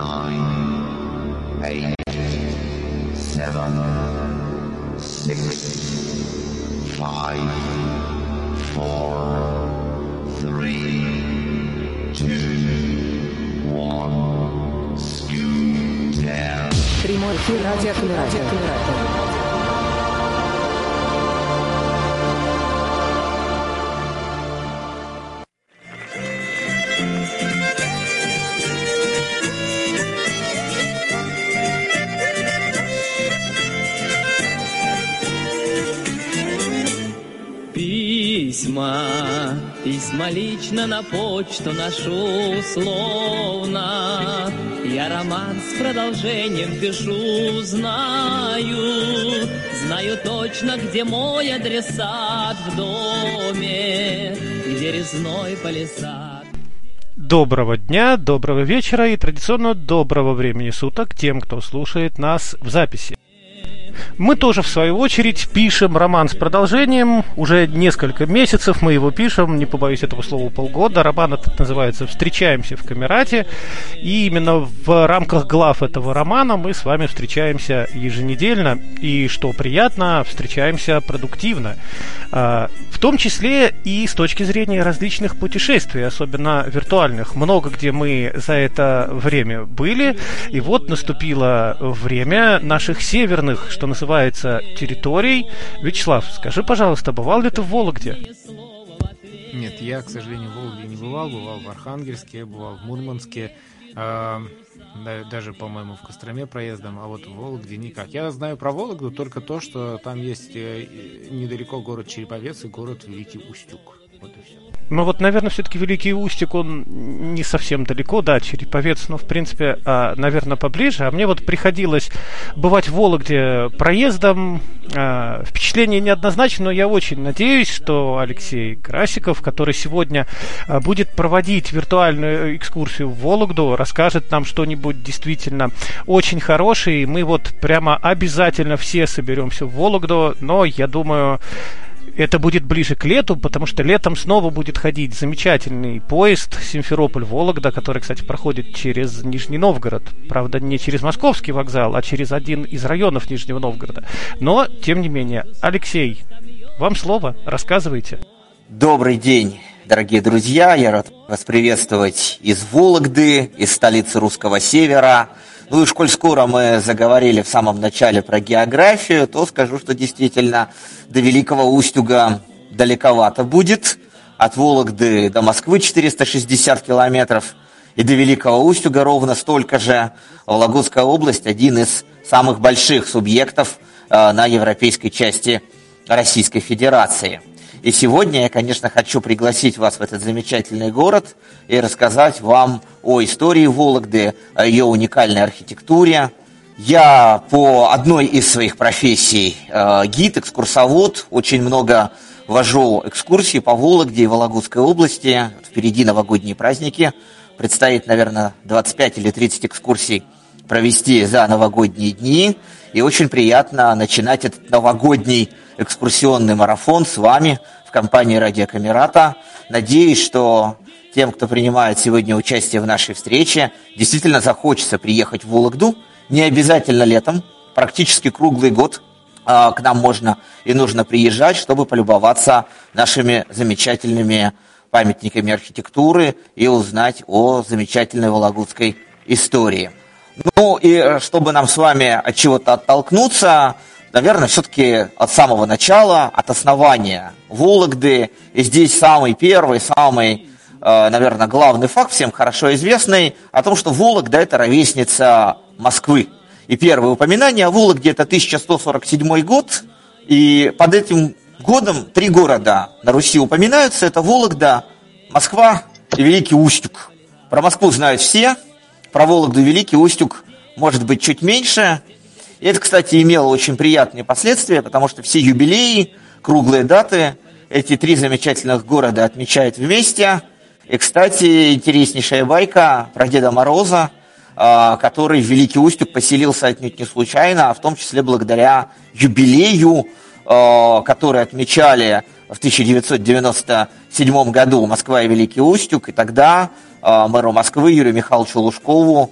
nine, eight, seven, six, five, four, three, two, one, scoot down. Прямой эфир радиоколлератор. Письма лично на почту нашу условно. Я роман с продолжением пишу, знаю, знаю точно, где мой адресат в доме, где резной палисад. Доброго дня, доброго вечера и традиционно доброго времени суток тем, кто слушает нас в записи. Мы тоже, в свою очередь, пишем роман с продолжением. Уже несколько месяцев мы его пишем, не побоюсь этого слова, полгода. Роман этот называется «Встречаемся в Камерате». И именно в рамках глав этого романа мы с вами встречаемся еженедельно. И, что приятно, встречаемся продуктивно. А, в том числе и с точки зрения различных путешествий, особенно виртуальных. Много где мы за это время были. И вот наступило время наших северных, что называется, территорий. Вячеслав, скажи, пожалуйста, бывал ли ты в Вологде? Нет, я, к сожалению, в Вологде не бывал. Бывал в Архангельске, бывал в Мурманске. Э, даже, по-моему, в Костроме проездом, а вот в Вологде никак. Я знаю про Вологду только то, что там есть э, недалеко город Череповец и город Великий Устюг. Вот и все. Ну вот, наверное, все-таки Великий Устик, он не совсем далеко, да, Череповец, но, в принципе, а, наверное, поближе. А мне вот приходилось бывать в Вологде проездом. А, впечатление неоднозначно, но я очень надеюсь, что Алексей Красиков, который сегодня а, будет проводить виртуальную экскурсию в Вологду, расскажет нам что-нибудь действительно очень хорошее. И мы вот прямо обязательно все соберемся в Вологду, но я думаю, это будет ближе к лету, потому что летом снова будет ходить замечательный поезд Симферополь-Вологда, который, кстати, проходит через Нижний Новгород. Правда, не через Московский вокзал, а через один из районов Нижнего Новгорода. Но, тем не менее, Алексей, вам слово, рассказывайте. Добрый день, дорогие друзья. Я рад вас приветствовать из Вологды, из столицы русского севера – ну и коль скоро мы заговорили в самом начале про географию, то скажу, что действительно до Великого Устюга далековато будет. От Вологды до Москвы 460 километров и до Великого Устюга ровно столько же. Вологодская область – один из самых больших субъектов э, на европейской части Российской Федерации – и сегодня я, конечно, хочу пригласить вас в этот замечательный город и рассказать вам о истории Вологды, о ее уникальной архитектуре. Я по одной из своих профессий э, гид, экскурсовод, очень много вожу экскурсии по Вологде и Вологодской области. Впереди новогодние праздники. Предстоит, наверное, 25 или 30 экскурсий провести за новогодние дни. И очень приятно начинать этот новогодний экскурсионный марафон с вами в компании Радиокамерата. Надеюсь, что тем, кто принимает сегодня участие в нашей встрече, действительно захочется приехать в Вологду. Не обязательно летом, практически круглый год а, к нам можно и нужно приезжать, чтобы полюбоваться нашими замечательными памятниками архитектуры и узнать о замечательной вологодской истории. Ну и э, чтобы нам с вами от чего-то оттолкнуться, наверное, все-таки от самого начала, от основания Вологды. И здесь самый первый, самый, э, наверное, главный факт, всем хорошо известный, о том, что Вологда – это ровесница Москвы. И первое упоминание о Вологде – это 1147 год, и под этим годом три города на Руси упоминаются. Это Вологда, Москва и Великий Устюг. Про Москву знают все, про Вологду и Великий Устюг может быть чуть меньше. И это, кстати, имело очень приятные последствия, потому что все юбилеи, круглые даты, эти три замечательных города отмечают вместе. И, кстати, интереснейшая байка про Деда Мороза, а, который в Великий Устюг поселился отнюдь не случайно, а в том числе благодаря юбилею, а, который отмечали в 1997 году Москва и Великий Устюг. И тогда а, мэру Москвы Юрию Михайловичу Лужкову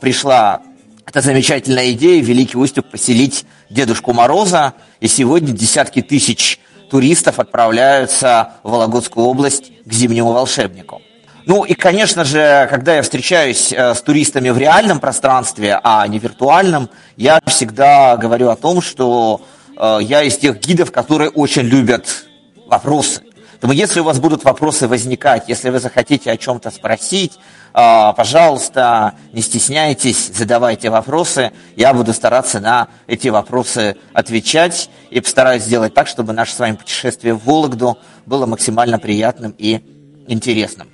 пришла эта замечательная идея Великий Устюг поселить Дедушку Мороза, и сегодня десятки тысяч туристов отправляются в Вологодскую область к зимнему волшебнику. Ну и, конечно же, когда я встречаюсь э, с туристами в реальном пространстве, а не виртуальном, я всегда говорю о том, что э, я из тех гидов, которые очень любят вопросы. Поэтому если у вас будут вопросы возникать, если вы захотите о чем-то спросить, пожалуйста, не стесняйтесь, задавайте вопросы. Я буду стараться на эти вопросы отвечать и постараюсь сделать так, чтобы наше с вами путешествие в Вологду было максимально приятным и интересным.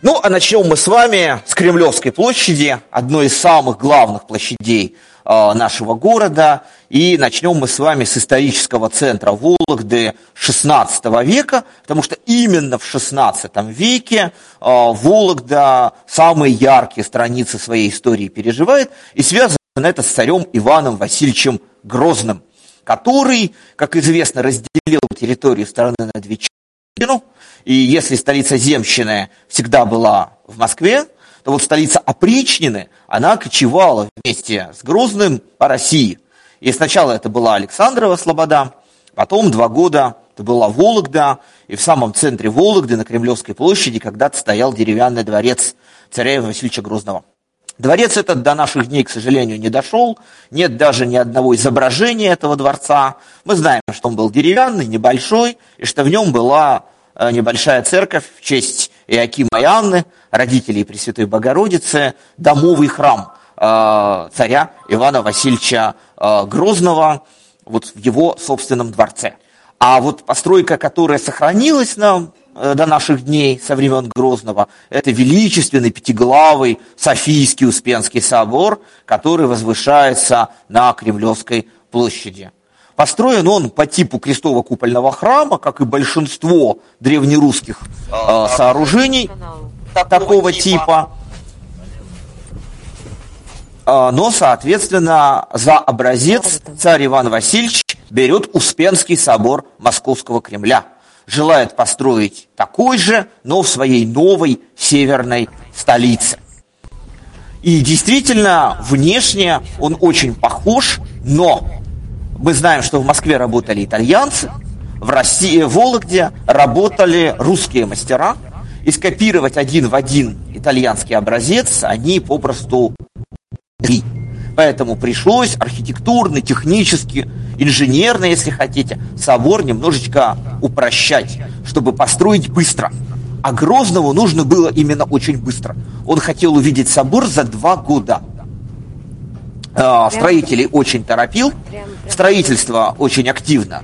Ну, а начнем мы с вами с Кремлевской площади, одной из самых главных площадей нашего города. И начнем мы с вами с исторического центра Вологды XVI века, потому что именно в XVI веке э, Вологда самые яркие страницы своей истории переживает, и связано это с царем Иваном Васильевичем Грозным, который, как известно, разделил территорию страны на две части, и если столица Земщины всегда была в Москве, то вот столица Опричнины, она кочевала вместе с Грозным по России. И сначала это была Александрова Слобода, потом два года это была Вологда, и в самом центре Вологды, на Кремлевской площади, когда-то стоял деревянный дворец царя Ивана Васильевича Грозного. Дворец этот до наших дней, к сожалению, не дошел. Нет даже ни одного изображения этого дворца. Мы знаем, что он был деревянный, небольшой, и что в нем была Э, небольшая церковь в честь Иакима и Анны, родителей Пресвятой Богородицы, домовый храм э, царя Ивана Васильевича э, Грозного вот в его собственном дворце. А вот постройка, которая сохранилась нам до наших дней, со времен Грозного, это величественный пятиглавый Софийский Успенский собор, который возвышается на Кремлевской площади. Построен он по типу крестово-купольного храма, как и большинство древнерусских э, сооружений такого типа. Э, но, соответственно, за образец царь Иван Васильевич берет Успенский собор Московского Кремля. Желает построить такой же, но в своей новой северной столице. И действительно, внешне он очень похож, но мы знаем, что в Москве работали итальянцы, в России, в Вологде работали русские мастера, и скопировать один в один итальянский образец они попросту могли. Поэтому пришлось архитектурно, технически, инженерно, если хотите, собор немножечко упрощать, чтобы построить быстро. А Грозному нужно было именно очень быстро. Он хотел увидеть собор за два года – а, строителей очень торопил, строительство очень активно,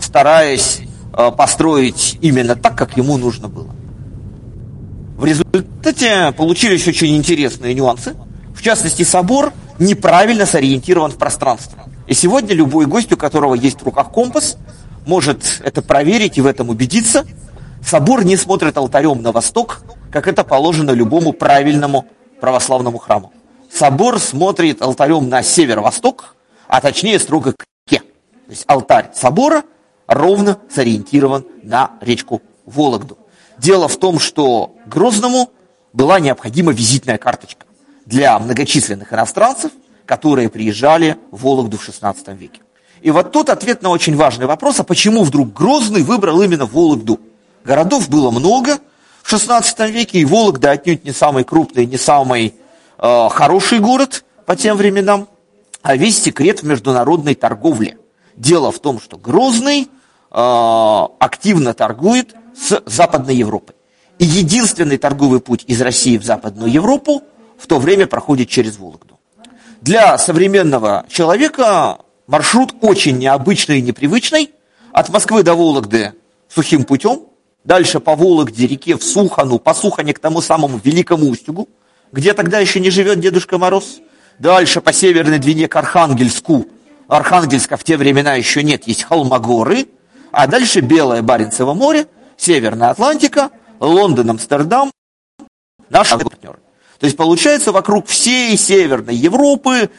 стараясь а, построить именно так, как ему нужно было. В результате получились очень интересные нюансы. В частности, собор неправильно сориентирован в пространстве. И сегодня любой гость, у которого есть в руках компас, может это проверить и в этом убедиться. Собор не смотрит алтарем на восток, как это положено любому правильному православному храму собор смотрит алтарем на северо-восток, а точнее строго к реке. То есть алтарь собора ровно сориентирован на речку Вологду. Дело в том, что Грозному была необходима визитная карточка для многочисленных иностранцев, которые приезжали в Вологду в XVI веке. И вот тут ответ на очень важный вопрос, а почему вдруг Грозный выбрал именно Вологду? Городов было много в XVI веке, и Вологда отнюдь не самый крупный, не самый э, хороший город по тем временам, а весь секрет в международной торговле. Дело в том, что Грозный э, активно торгует с Западной Европой. И единственный торговый путь из России в Западную Европу в то время проходит через Вологду. Для современного человека маршрут очень необычный и непривычный. От Москвы до Вологды сухим путем, дальше по Вологде, реке в Сухану, по Сухане к тому самому Великому Устюгу, где тогда еще не живет Дедушка Мороз. Дальше по северной двине к Архангельску. Архангельска в те времена еще нет, есть Холмогоры. А дальше Белое Баренцево море, Северная Атлантика, Лондон, Амстердам, наши партнеры. То есть получается вокруг всей Северной Европы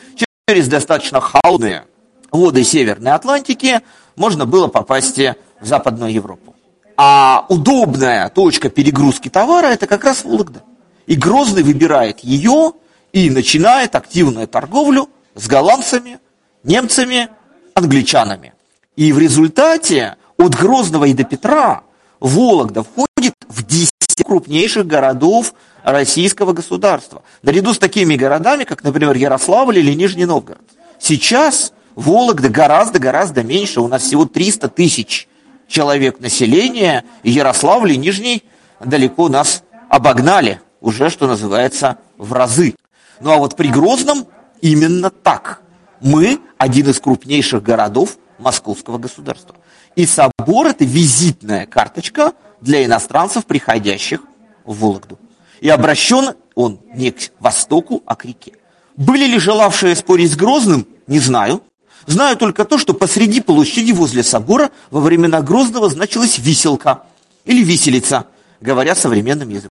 через достаточно холодные воды Северной Атлантики можно было попасть в Западную Европу. А удобная точка перегрузки товара это как раз Вологда. И Грозный выбирает ее и начинает активную торговлю с голландцами, немцами, англичанами. И в результате от Грозного и до Петра Вологда входит в 10 крупнейших городов российского государства. Наряду с такими городами, как, например, Ярославль или Нижний Новгород. Сейчас Вологда гораздо-гораздо меньше. У нас всего 300 тысяч человек населения. И Ярославль и Нижний далеко нас обогнали. Уже, что называется, в разы. Ну а вот при Грозном именно так. Мы один из крупнейших городов московского государства. И собор – это визитная карточка для иностранцев, приходящих в Вологду. И обращен он не к востоку, а к реке. Были ли желавшие спорить с Грозным, не знаю. Знаю только то, что посреди площади возле собора во времена Грозного значилась виселка или виселица, говоря современным языком.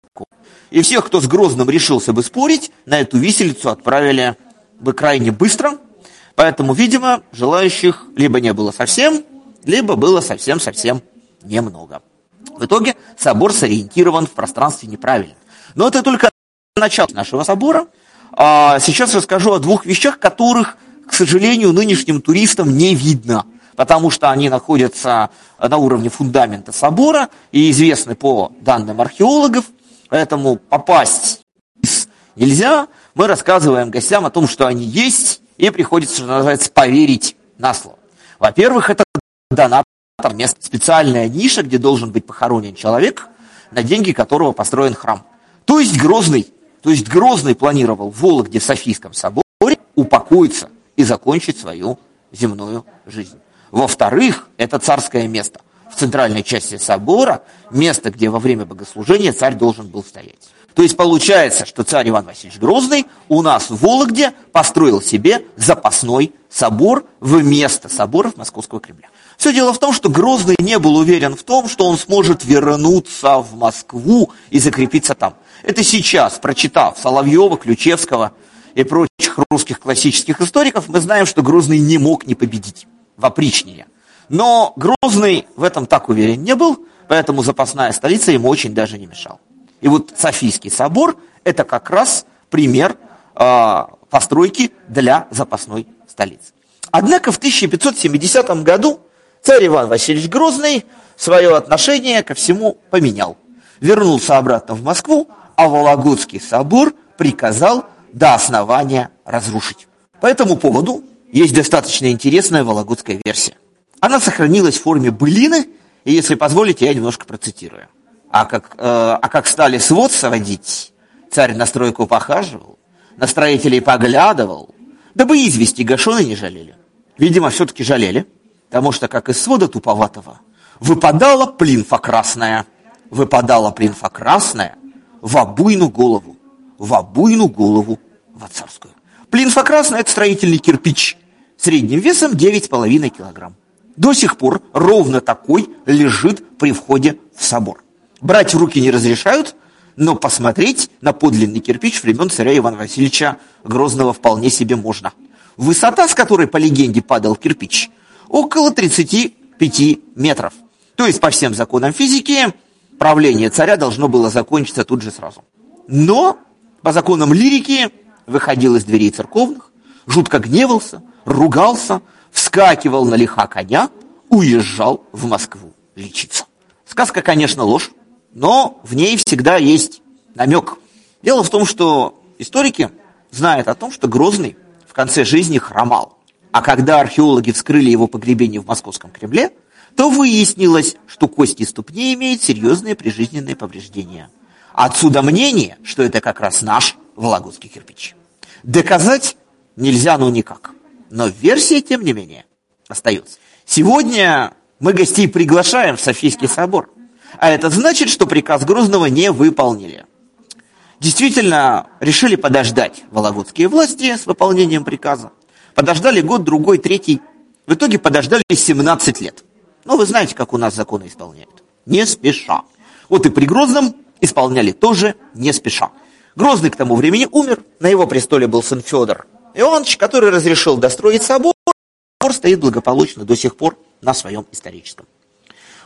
И всех, кто с Грозным решился бы спорить, на эту виселицу отправили бы крайне быстро, поэтому, видимо, желающих либо не было совсем, либо было совсем-совсем немного. В итоге собор сориентирован в пространстве неправильно. Но это только начало нашего собора. А сейчас расскажу о двух вещах, которых, к сожалению, нынешним туристам не видно, потому что они находятся на уровне фундамента собора и известны по данным археологов, поэтому попасть нельзя. Мы рассказываем гостям о том, что они есть, и приходится, что называется, поверить на слово. Во-первых, это донатор мест, специальная ниша, где должен быть похоронен человек, на деньги которого построен храм. То есть Грозный, то есть Грозный планировал в Вологде в Софийском соборе упокоиться и закончить свою земную жизнь. Во-вторых, это царское место. В центральной части собора место, где во время богослужения царь должен был стоять. То есть получается, что царь Иван Васильевич Грозный у нас в Вологде построил себе запасной собор вместо соборов Московского Кремля. Все дело в том, что Грозный не был уверен в том, что он сможет вернуться в Москву и закрепиться там. Это сейчас, прочитав Соловьева, Ключевского и прочих русских классических историков, мы знаем, что Грозный не мог не победить в опричнине. Но Грозный в этом так уверен не был, поэтому запасная столица ему очень даже не мешала. И вот Софийский собор – это как раз пример э, постройки для запасной столицы. Однако в 1570 году царь Иван Васильевич Грозный свое отношение ко всему поменял. Вернулся обратно в Москву, а Вологодский собор приказал до основания разрушить. По этому поводу есть достаточно интересная вологодская версия. Она сохранилась в форме былины, и если позволите, я немножко процитирую. А как, э, а как стали свод сводить, царь на стройку похаживал, на строителей поглядывал, дабы извести гашоны не жалели. Видимо, все-таки жалели, потому что, как из свода туповатого, выпадала плинфа красная, выпадала плинфа красная в обуйну голову, в обуйну голову в царскую. Плинфа красная – это строительный кирпич, средним весом 9,5 килограмм. До сих пор ровно такой лежит при входе в собор. Брать в руки не разрешают, но посмотреть на подлинный кирпич времен царя Ивана Васильевича Грозного вполне себе можно. Высота, с которой, по легенде, падал кирпич, около 35 метров. То есть, по всем законам физики, правление царя должно было закончиться тут же сразу. Но, по законам лирики, выходил из дверей церковных, жутко гневался, ругался, вскакивал на лиха коня, уезжал в Москву лечиться. Сказка, конечно, ложь, но в ней всегда есть намек. Дело в том, что историки знают о том, что Грозный в конце жизни хромал. А когда археологи вскрыли его погребение в Московском Кремле, то выяснилось, что кости ступни имеют серьезные прижизненные повреждения. Отсюда мнение, что это как раз наш вологодский кирпич. Доказать нельзя, ну никак. Но версия, тем не менее, остается. Сегодня мы гостей приглашаем в Софийский собор – а это значит, что приказ Грозного не выполнили. Действительно, решили подождать вологодские власти с выполнением приказа. Подождали год, другой, третий. В итоге подождали 17 лет. Ну, вы знаете, как у нас законы исполняют. Не спеша. Вот и при Грозном исполняли тоже не спеша. Грозный к тому времени умер. На его престоле был сын Федор Иванович, который разрешил достроить собор. Собор стоит благополучно до сих пор на своем историческом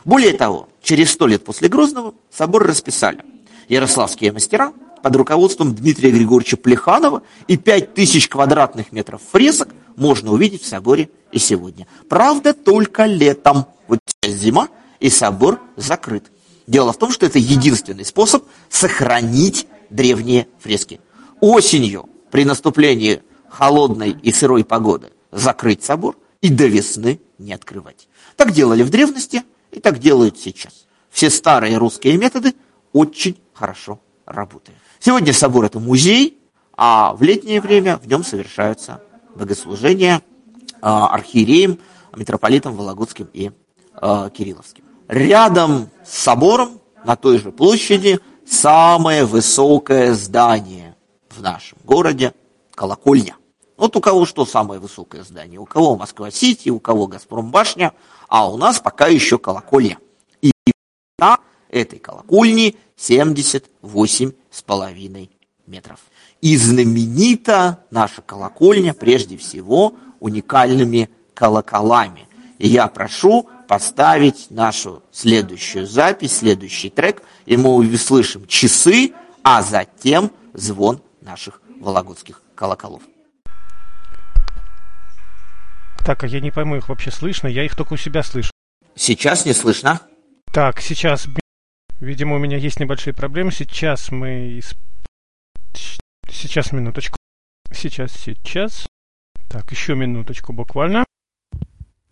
более того, через сто лет после Грозного собор расписали ярославские мастера, под руководством Дмитрия Григорьевича Плеханова, и 5000 квадратных метров фресок можно увидеть в соборе и сегодня. Правда, только летом. Вот сейчас зима, и собор закрыт. Дело в том, что это единственный способ сохранить древние фрески. Осенью, при наступлении холодной и сырой погоды, закрыть собор и до весны не открывать. Так делали в древности и так делают сейчас. Все старые русские методы очень хорошо работают. Сегодня собор это музей, а в летнее время в нем совершаются богослужения а, архиереем, митрополитом Вологодским и а, Кирилловским. Рядом с собором на той же площади самое высокое здание в нашем городе – колокольня. Вот у кого что самое высокое здание? У кого Москва-Сити, у кого Газпром-башня, а у нас пока еще колокольня. И высота этой колокольни 78,5 метров. И знаменита наша колокольня прежде всего уникальными колоколами. И я прошу поставить нашу следующую запись, следующий трек, и мы услышим часы, а затем звон наших вологодских колоколов. Так, а я не пойму, их вообще слышно? Я их только у себя слышу. Сейчас не слышно? Так, сейчас, видимо, у меня есть небольшие проблемы. Сейчас мы... Сейчас, минуточку. Сейчас, сейчас. Так, еще минуточку буквально.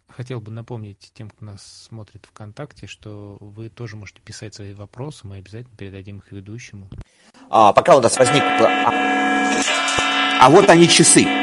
Хотел бы напомнить тем, кто нас смотрит ВКонтакте, что вы тоже можете писать свои вопросы, мы обязательно передадим их ведущему. А, пока у нас возник... А, а вот они часы.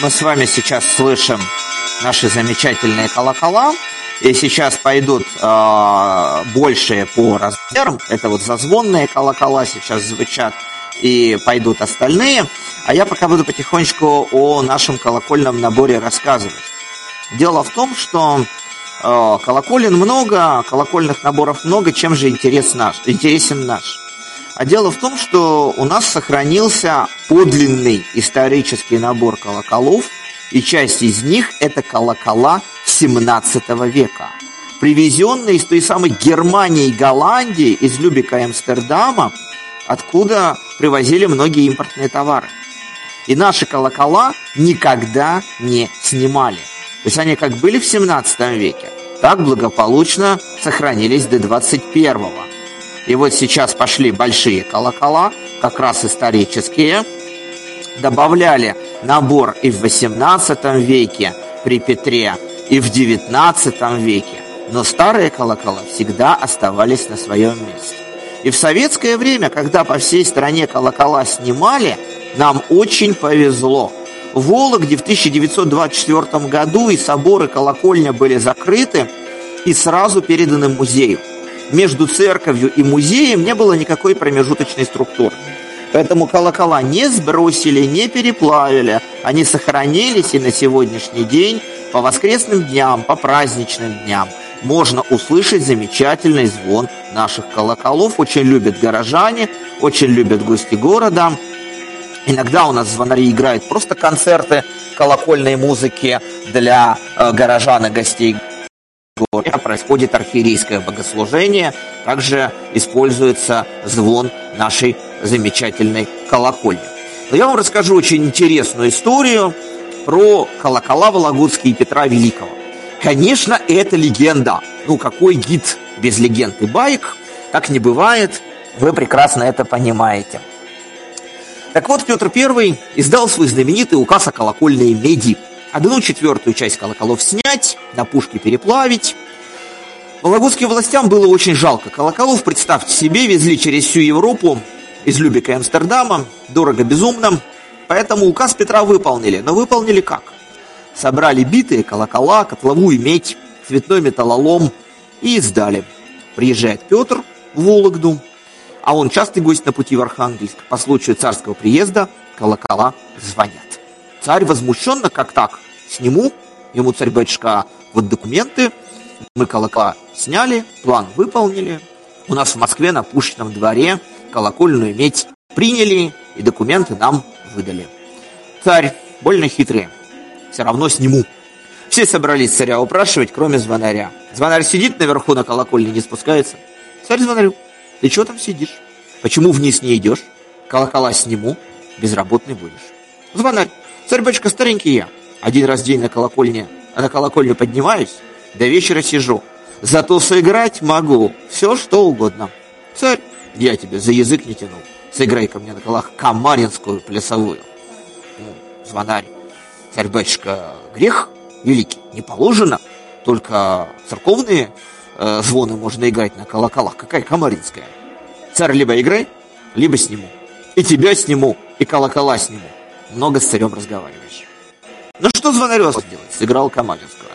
Мы с вами сейчас слышим наши замечательные колокола, и сейчас пойдут а, большие по размерам, это вот зазвонные колокола сейчас звучат, и пойдут остальные, а я пока буду потихонечку о нашем колокольном наборе рассказывать. Дело в том, что э, колоколен много, колокольных наборов много, чем же интерес наш, интересен наш. А дело в том, что у нас сохранился подлинный исторический набор колоколов, и часть из них это колокола 17 века, привезенные из той самой Германии и Голландии, из Любика и Амстердама, откуда привозили многие импортные товары. И наши колокола никогда не снимали. То есть они как были в 17 веке, так благополучно сохранились до 21 -го. И вот сейчас пошли большие колокола, как раз исторические. Добавляли набор и в 18 веке при Петре, и в 19 веке. Но старые колокола всегда оставались на своем месте. И в советское время, когда по всей стране колокола снимали, нам очень повезло. В Вологде в 1924 году и соборы колокольня были закрыты и сразу переданы музею между церковью и музеем не было никакой промежуточной структуры. Поэтому колокола не сбросили, не переплавили. Они сохранились и на сегодняшний день по воскресным дням, по праздничным дням можно услышать замечательный звон наших колоколов. Очень любят горожане, очень любят гости города. Иногда у нас звонари играют просто концерты колокольной музыки для э, горожан и гостей происходит архиерейское богослужение, также используется звон нашей замечательной колокольни. Но я вам расскажу очень интересную историю про колокола Вологодские Петра Великого. Конечно, это легенда. Ну, какой гид без легенд и баек? Так не бывает. Вы прекрасно это понимаете. Так вот, Петр I издал свой знаменитый указ о колокольной меди. Одну четвертую часть колоколов снять, на пушки переплавить. Вологодским властям было очень жалко колоколов. Представьте себе, везли через всю Европу, из Любика и Амстердама, дорого безумно. Поэтому указ Петра выполнили. Но выполнили как? Собрали битые колокола, котловую медь, цветной металлолом и сдали. Приезжает Петр в Вологду, а он частый гость на пути в Архангельск. По случаю царского приезда колокола звонят. Царь возмущенно, как так, сниму, ему царь-батюшка, вот документы, мы колокола сняли, план выполнили. У нас в Москве на Пушечном дворе колокольную медь приняли и документы нам выдали. Царь больно хитрый, все равно сниму. Все собрались царя упрашивать, кроме звонаря. Звонарь сидит наверху на колокольне, не спускается. Царь звонарю, ты чего там сидишь? Почему вниз не идешь? Колокола сниму, безработный будешь. Звонарь, царь-батюшка старенький я. Один раз в день на колокольне, а на колокольню поднимаюсь, до вечера сижу. Зато сыграть могу все, что угодно. Царь, я тебе за язык не тянул. Сыграй ко мне на колах камаринскую плясовую. Ну, звонарь, царь-батюшка, грех великий, не положено. Только церковные э, звоны можно играть на колоколах. Какая камаринская? Царь либо играй, либо сниму. И тебя сниму, и колокола сниму. Много с царем разговариваешь. Ну что звонарев сделать? Сыграл Камаринского.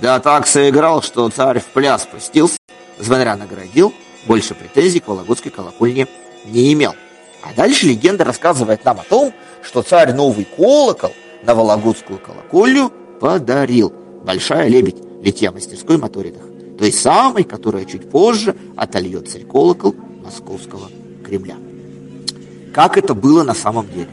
Да так сыграл, что царь в пляс пустился, звонаря наградил, больше претензий к Вологодской колокольне не имел. А дальше легенда рассказывает нам о том, что царь новый колокол на Вологодскую колокольню подарил. Большая лебедь литья мастерской Моторинах. Той самой, которая чуть позже отольет царь колокол московского Кремля. Как это было на самом деле?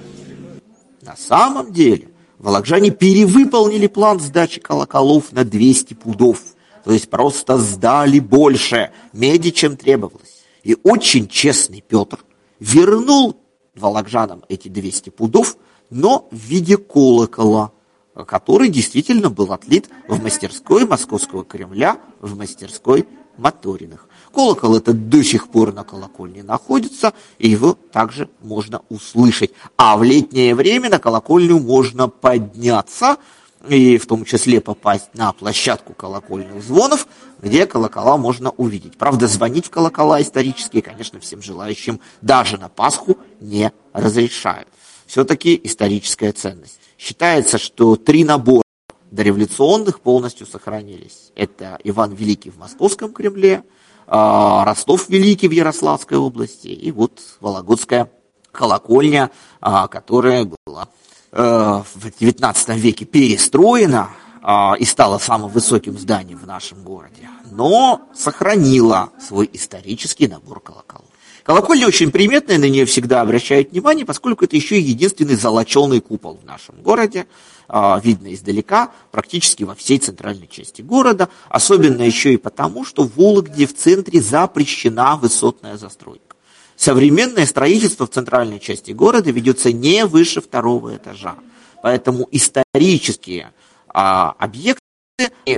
На самом деле волокжане перевыполнили план сдачи колоколов на 200 пудов. То есть просто сдали больше меди, чем требовалось. И очень честный Петр вернул волокжанам эти 200 пудов, но в виде колокола, который действительно был отлит в мастерской Московского Кремля, в мастерской Моториных. Колокол этот до сих пор на колокольне находится, и его также можно услышать. А в летнее время на колокольню можно подняться, и в том числе попасть на площадку колокольных звонов, где колокола можно увидеть. Правда, звонить в колокола исторические, конечно, всем желающим даже на Пасху не разрешают. Все-таки историческая ценность. Считается, что три набора дореволюционных полностью сохранились. Это Иван Великий в Московском Кремле, Ростов Великий в Ярославской области и вот Вологодская колокольня, а, которая была э, в XIX веке перестроена а, и стала самым высоким зданием в нашем городе, но сохранила свой исторический набор колоколов. Колокольня очень приметная, на нее всегда обращают внимание, поскольку это еще и единственный золоченый купол в нашем городе. А, видно издалека, практически во всей центральной части города. Особенно еще и потому, что в Вологде в центре запрещена высотная застройка. Современное строительство в центральной части города ведется не выше второго этажа. Поэтому исторические а, объекты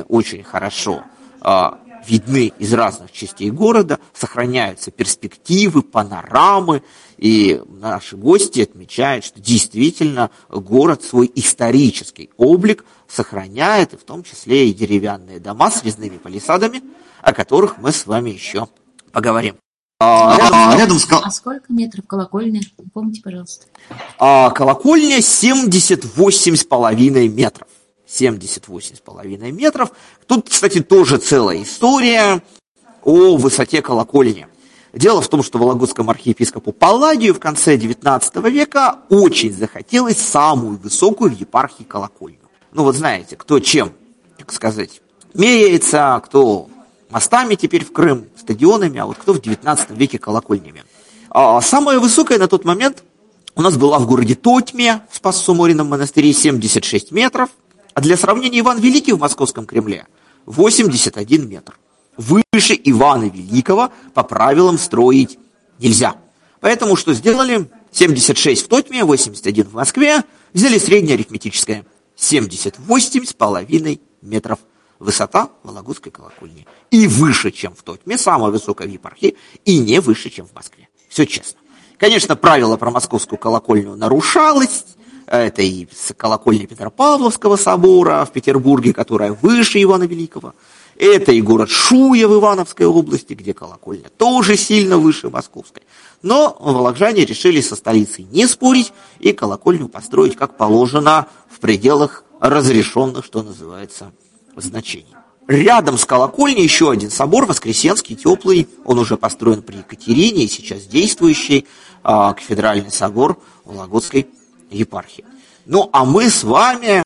очень хорошо а, видны из разных частей города, сохраняются перспективы, панорамы, и наши гости отмечают, что действительно город свой исторический облик сохраняет, и в том числе и деревянные дома с резными палисадами, о которых мы с вами еще поговорим. А, рядом, рядом с кол... а сколько метров колокольня? Помните, пожалуйста. А, колокольня 78,5 метров. 78,5 метров. Тут, кстати, тоже целая история о высоте колокольни. Дело в том, что Вологодскому архиепископу Палладию в конце XIX века очень захотелось самую высокую в епархии колокольню. Ну вот знаете, кто чем, так сказать, меряется, кто мостами теперь в Крым, стадионами, а вот кто в XIX веке колокольнями. А самая высокая на тот момент у нас была в городе Тотьме, в Спас-Суморином монастыре, 76 метров – а для сравнения, Иван Великий в Московском Кремле 81 метр. Выше Ивана Великого по правилам строить нельзя. Поэтому что сделали? 76 в Тотьме, 81 в Москве. Взяли среднее арифметическое. 78 с половиной метров высота Вологодской колокольни. И выше, чем в Тотьме, самая высокая в епархии, и не выше, чем в Москве. Все честно. Конечно, правило про московскую колокольню нарушалось. Это и колокольня Петропавловского собора в Петербурге, которая выше Ивана Великого. Это и город Шуя в Ивановской области, где колокольня тоже сильно выше московской. Но волокжане решили со столицей не спорить и колокольню построить как положено в пределах разрешенных, что называется, значений. Рядом с колокольней еще один собор, Воскресенский, теплый. Он уже построен при Екатерине и сейчас действующий, э, кафедральный собор Вологодской епархии. Ну, а мы с вами,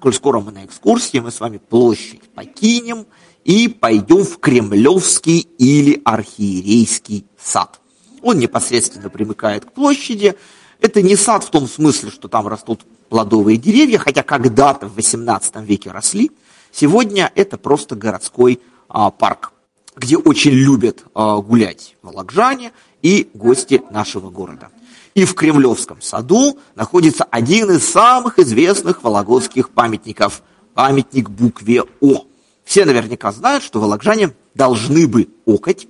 коль скоро мы на экскурсии, мы с вами площадь покинем и пойдем в Кремлевский или Архиерейский сад. Он непосредственно примыкает к площади. Это не сад в том смысле, что там растут плодовые деревья, хотя когда-то в XVIII веке росли. Сегодня это просто городской а, парк, где очень любят а, гулять волокжане и гости нашего города. И в Кремлевском саду находится один из самых известных вологодских памятников – памятник букве О. Все наверняка знают, что волокжане должны бы окать,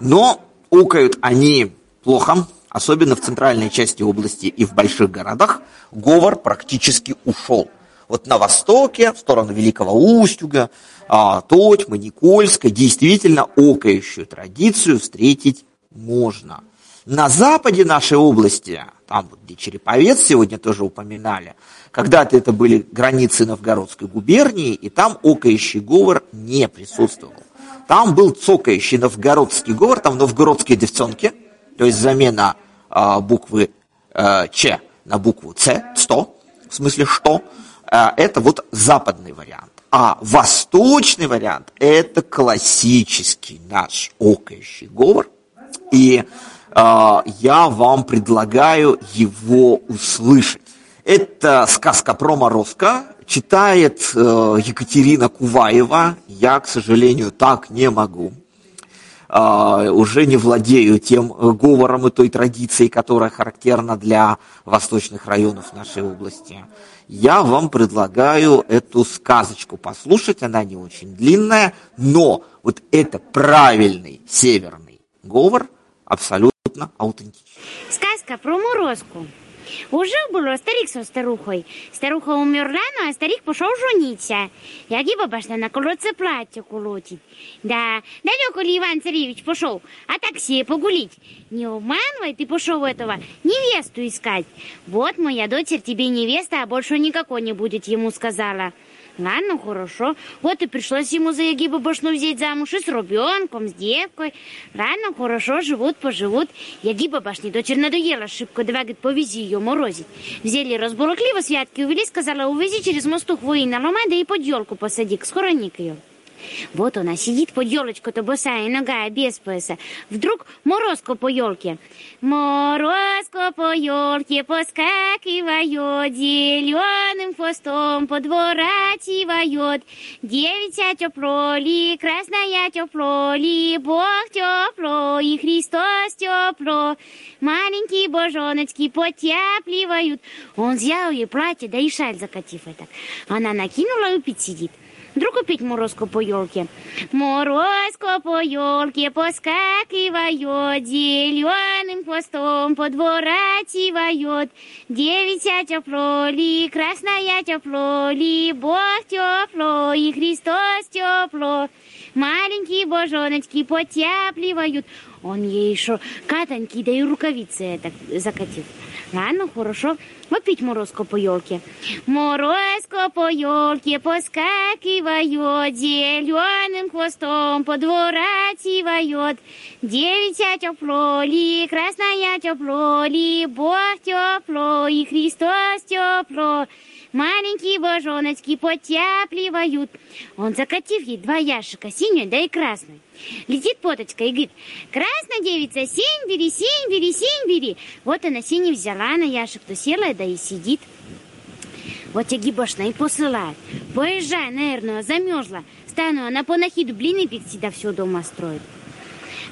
но окают они плохо, особенно в центральной части области и в больших городах, говор практически ушел. Вот на востоке, в сторону Великого Устюга, а, Тотьмы, Никольска, действительно окающую традицию встретить можно. На западе нашей области, там где Череповец сегодня тоже упоминали, когда-то это были границы Новгородской губернии, и там окающий говор не присутствовал. Там был цокающий новгородский говор, там новгородские девчонки, то есть замена э, буквы э, Ч на букву Ц, 100, в смысле что, э, это вот западный вариант. А восточный вариант – это классический наш окающий говор. И я вам предлагаю его услышать. Это сказка про Морозко, читает э, Екатерина Куваева. Я, к сожалению, так не могу. Э, уже не владею тем говором и той традицией, которая характерна для восточных районов нашей области. Я вам предлагаю эту сказочку послушать. Она не очень длинная, но вот это правильный северный говор абсолютно аутентичный. Сказка про морозку. Ужив було старик со старухою. Старуха умерла, ну а старик пішов жениться. Як і бабашна на колодце плаття колотить. Да, далеко ли Иван Царевич пошел? А такси погулить. Не обманывай, ты пошел этого невесту искать. Вот моя дочерь тебе невеста, а больше никакой не будет, ему сказала. Ладно, хорошо. Вот и пришлось ему за Ягиба Башну взять замуж и с ребенком, с девкой. Ладно, хорошо, живут, поживут. Ягиба Башни дочерь надоела шибко, давай, говорит, повези ее морозить. Взяли разборокливо, святки увели, сказала, увези через мостух воина ломада и под елку посади, схорони ее. Вот она сидит под елочку-то босая нога, без пояса. Вдруг морозко по елке. Морозко по елке поскакивает, зеленым хвостом подворачивает. Девять тепло ли, красная тепло ли, Бог тепло и Христос тепло. Маленькие божоночки потепливают. Он взял ей платье, да и шаль закатив это. Она накинула и сидит. Вдруг опять морозко по елке. Морозко по елке поскакивает, зеленым хвостом подворачивает. Девять тепло ли, красная тепло ли, Бог тепло и Христос тепло. Маленькие божоночки потепливают. Он ей еще катаньки, да и рукавицы это закатил. Ладно, хорошо. Опять морозко по елке. Морозко по елке поскакивает, зеленым хвостом подворачивает. Девять тепло ли, красная тепло ли, Бог тепло и Христос тепло. Маленькие божоночки потепливают. Он, закатив ей два ящика, синюю, да и красную. Летит поточка и говорит, красная девица, синь бери, синь бери, синь бери. Вот она синь взяла на ящик, то села, да и сидит. Вот тебе гибошна и посылает. Поезжай, наверное, замерзла. Стану, она по нахиду блины пекти, да все дома строит.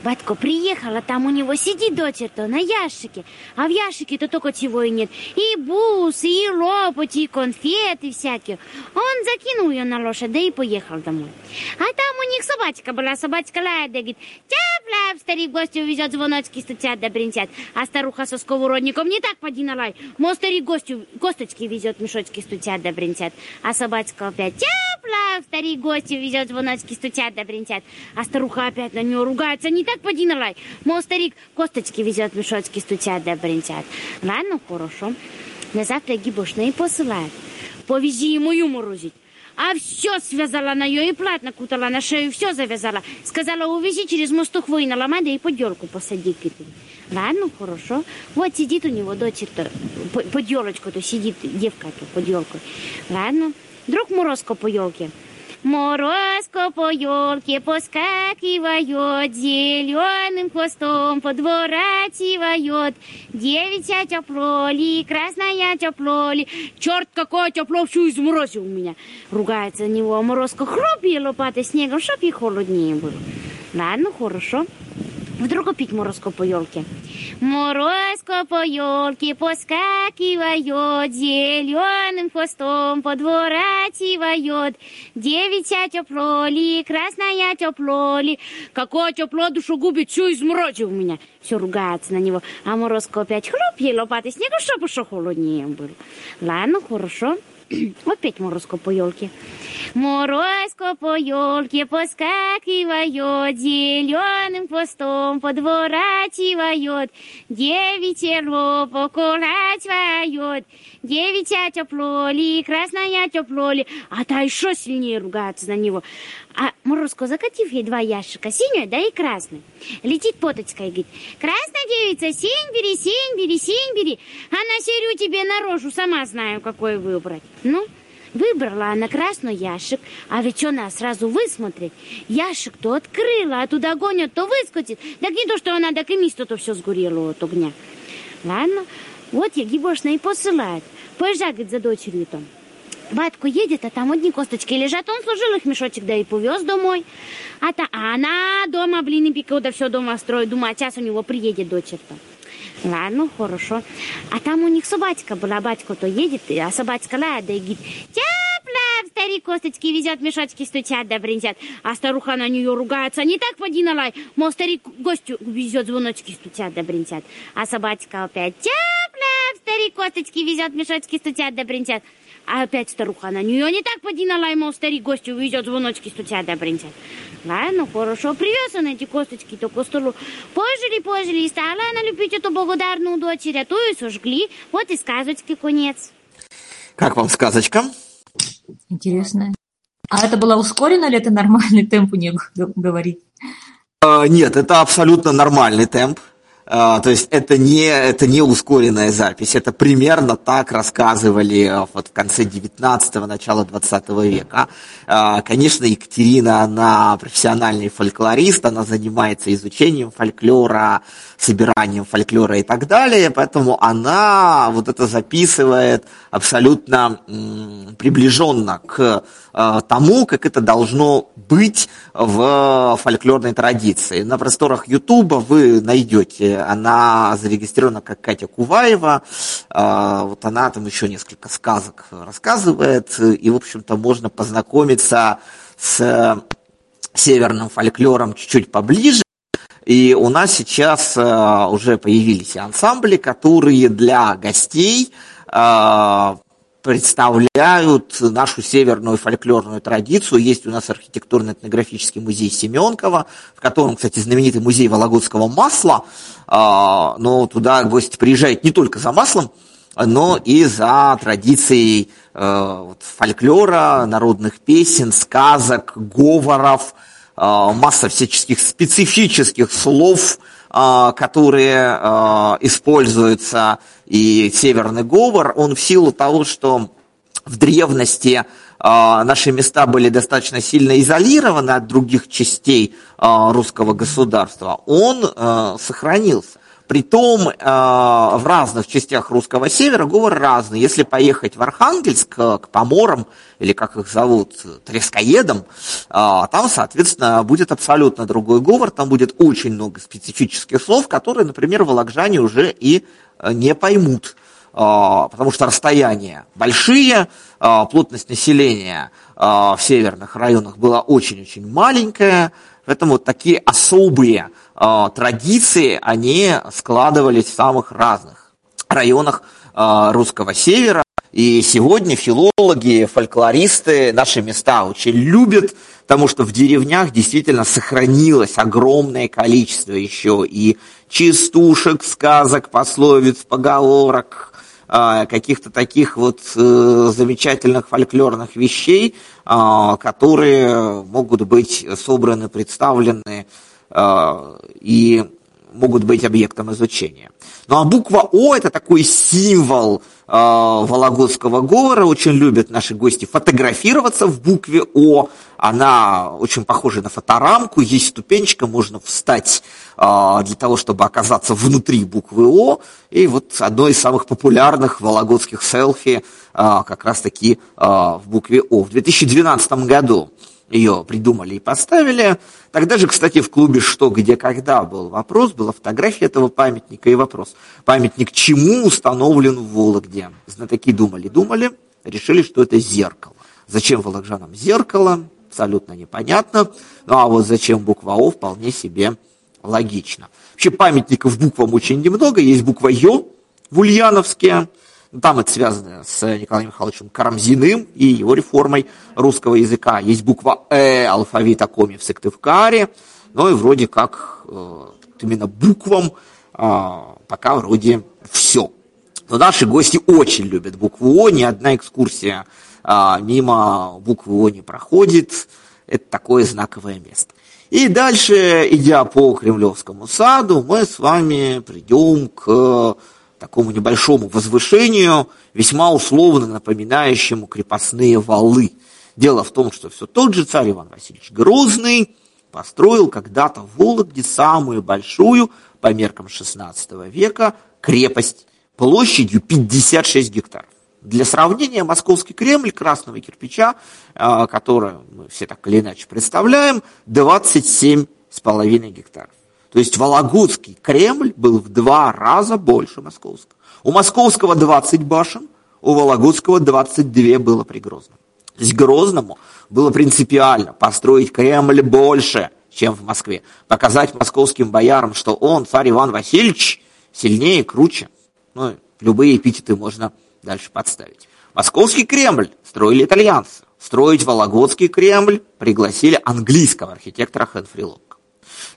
Батько приехала, там у него сидит дочерто на ящике, а в ящике-то только чего и нет. И бусы, и лопати, и конфеты всякие. Он закинул ее на лошадь, да и поехал домой. А там у них собачка была, собачка лает, да говорит, тяп старик гостю везет, звоночки стучат да бренчат. А старуха со сковородником не так поди налай. Мол, старик гостю косточки везет, мешочки стучат да бренчат. А собачка опять тяп старик гостю везет, звоночки стучат да бренчат. А старуха опять на нее ругается, не так поди налай. Мол, старик косточки везет, мешочки стучат да бренчат. Ладно, хорошо. На завтра гибошные посылает. Повези ему юмор морозить. А все связала на ее и плат накутала на шею, все завязала. Сказала, увези через мосту хвои наломай, да и под елку посади к Ладно, хорошо. Вот сидит у него дочь-то, под елочку-то сидит девка-то под. Ладно, друг Морозко по елке. Морозко по елке поскакивает, зеленым хвостом подворачивает. Девятя тепло ли, красная тепло ли. Черт, какое тепло, всю изморозил меня. Ругается на него Морозко, хлопья лопатой снегом, чтоб и холоднее было. Ладно, хорошо. Вдруг опять Морозко по елке. Морозко по елке поскакивает, зеленым хвостом подворачивает. Девятя тепло ли, красная тепло ли, какое тепло душу губит, все изморозил меня. Все ругается на него. А Морозко опять хлоп ей лопатой снегу, чтобы еще холоднее было. Ладно, хорошо. Опять морозко по елке. Морозко по елке поскакивает, зеленым хвостом подворачивает, девятерло поколачивает, девятя тепло ли, красная тепло ли, а та еще сильнее ругается на него. А Морозко, закатив ей два ящика, синий, да и красный, летит поточка и говорит, красная девица, сень бери, сень бери, сень бери, а на серию тебе на рожу, сама знаю, какой выбрать. Ну, Выбрала она красный ящик, а ведь она сразу высмотрит. Ящик то открыла, а туда гонят, то выскочит. Так не то, что она так и место-то все сгорело от огня. Ладно, вот я гибошна и посылает. Поезжай, говорит, за дочерью там. Батько едет, а там одни косточки лежат. Он сложил их мешочек, да и повез домой. А, та, а она дома блины пекла, да все дома строит. Думаю, а час у него приедет дочерь-то. Ладно, хорошо. А там у них собачка была, батько то едет, а собачка лает, да и говорит, тяпля, старик косточки везет, мешочки стучат, да брензят. А старуха на нее ругается, не так поди налай, мол, старик гостю везет, звоночки стучат, да брензят. А собачка опять, тяпля, старик косточки везет, мешочки стучат, да брензят. А опять старуха на нее не так поди налай, мол, старик гостю везет, звоночки стучат, да брензят. Ладно, хорошо. Привез он эти косточки то к столу. Пожили, пожили, и стала она любить эту благодарную дочь, а ту и сожгли. Вот и сказочки конец. Как вам сказочка? Интересная. А это была ускорена или это нормальный темп у нее говорить? А, нет, это абсолютно нормальный темп. А, то есть это не, это не ускоренная запись, это примерно так рассказывали а, вот в конце 19-го, начало 20 века. А, конечно, Екатерина, она профессиональный фольклорист, она занимается изучением фольклора, собиранием фольклора и так далее, поэтому она вот это записывает абсолютно приближенно к тому, как это должно быть в фольклорной традиции. На просторах Ютуба вы найдете она зарегистрирована как Катя Куваева, а, вот она там еще несколько сказок рассказывает, и, в общем-то, можно познакомиться с северным фольклором чуть-чуть поближе. И у нас сейчас а, уже появились ансамбли, которые для гостей а, представляют нашу северную фольклорную традицию. Есть у нас архитектурно-этнографический музей Семенкова, в котором, кстати, знаменитый музей вологодского масла. А, но туда гости приезжают не только за маслом, но и за традицией э, фольклора, народных песен, сказок, говоров, э, масса всяческих специфических слов, которые а, используются, и северный говор, он в силу того, что в древности а, наши места были достаточно сильно изолированы от других частей русского государства, он сохранился. Притом э, в разных частях русского севера говор разный. Если поехать в Архангельск э, к поморам, или как их зовут, трескоедам, э, там, соответственно, будет абсолютно другой говор, там будет очень много специфических слов, которые, например, волокжане уже и не поймут. Потому что расстояния большие, плотность населения в северных районах была очень-очень маленькая, поэтому вот такие особые традиции, они складывались в самых разных районах э, русского севера. И сегодня филологи, фольклористы наши места очень любят, потому что в деревнях действительно сохранилось огромное количество еще и частушек, сказок, пословиц, поговорок, каких-то таких вот э, замечательных фольклорных вещей, которые могут быть собраны, представлены и могут быть объектом изучения. Ну а буква О это такой символ э, вологодского говора. Очень любят наши гости фотографироваться в букве О. Она очень похожа на фоторамку. Есть ступенечка, можно встать э, для того, чтобы оказаться внутри буквы О. И вот одно из самых популярных вологодских селфи э, как раз таки э, в букве О. В 2012 году ее придумали и поставили. Тогда же, кстати, в клубе «Что, где, когда» был вопрос, была фотография этого памятника и вопрос. Памятник чему установлен в Вологде? Знатоки думали, думали, решили, что это зеркало. Зачем волокжанам зеркало? Абсолютно непонятно. Ну а вот зачем буква О вполне себе логично. Вообще памятников буквам очень немного. Есть буква Ё в Ульяновске, там это связано с Николаем Михайловичем Карамзиным и его реформой русского языка. Есть буква «э» алфавита Коми в Сыктывкаре, ну и вроде как э, именно буквам а, пока вроде все. Но наши гости очень любят букву О, ни одна экскурсия а, мимо буквы О не проходит. Это такое знаковое место. И дальше, идя по Кремлевскому саду, мы с вами придем к такому небольшому возвышению, весьма условно напоминающему крепостные валы. Дело в том, что все тот же царь Иван Васильевич Грозный построил когда-то в Вологде самую большую, по меркам XVI века, крепость площадью 56 гектаров. Для сравнения, московский Кремль красного кирпича, а, который мы все так или иначе представляем, 27,5 гектаров. То есть Вологодский Кремль был в два раза больше московского. У московского 20 башен, у Вологодского 22 было при Грозном. То есть Грозному было принципиально построить Кремль больше, чем в Москве. Показать московским боярам, что он, царь Иван Васильевич, сильнее, круче. Ну, любые эпитеты можно дальше подставить. Московский Кремль строили итальянцы. Строить Вологодский Кремль пригласили английского архитектора Хенфри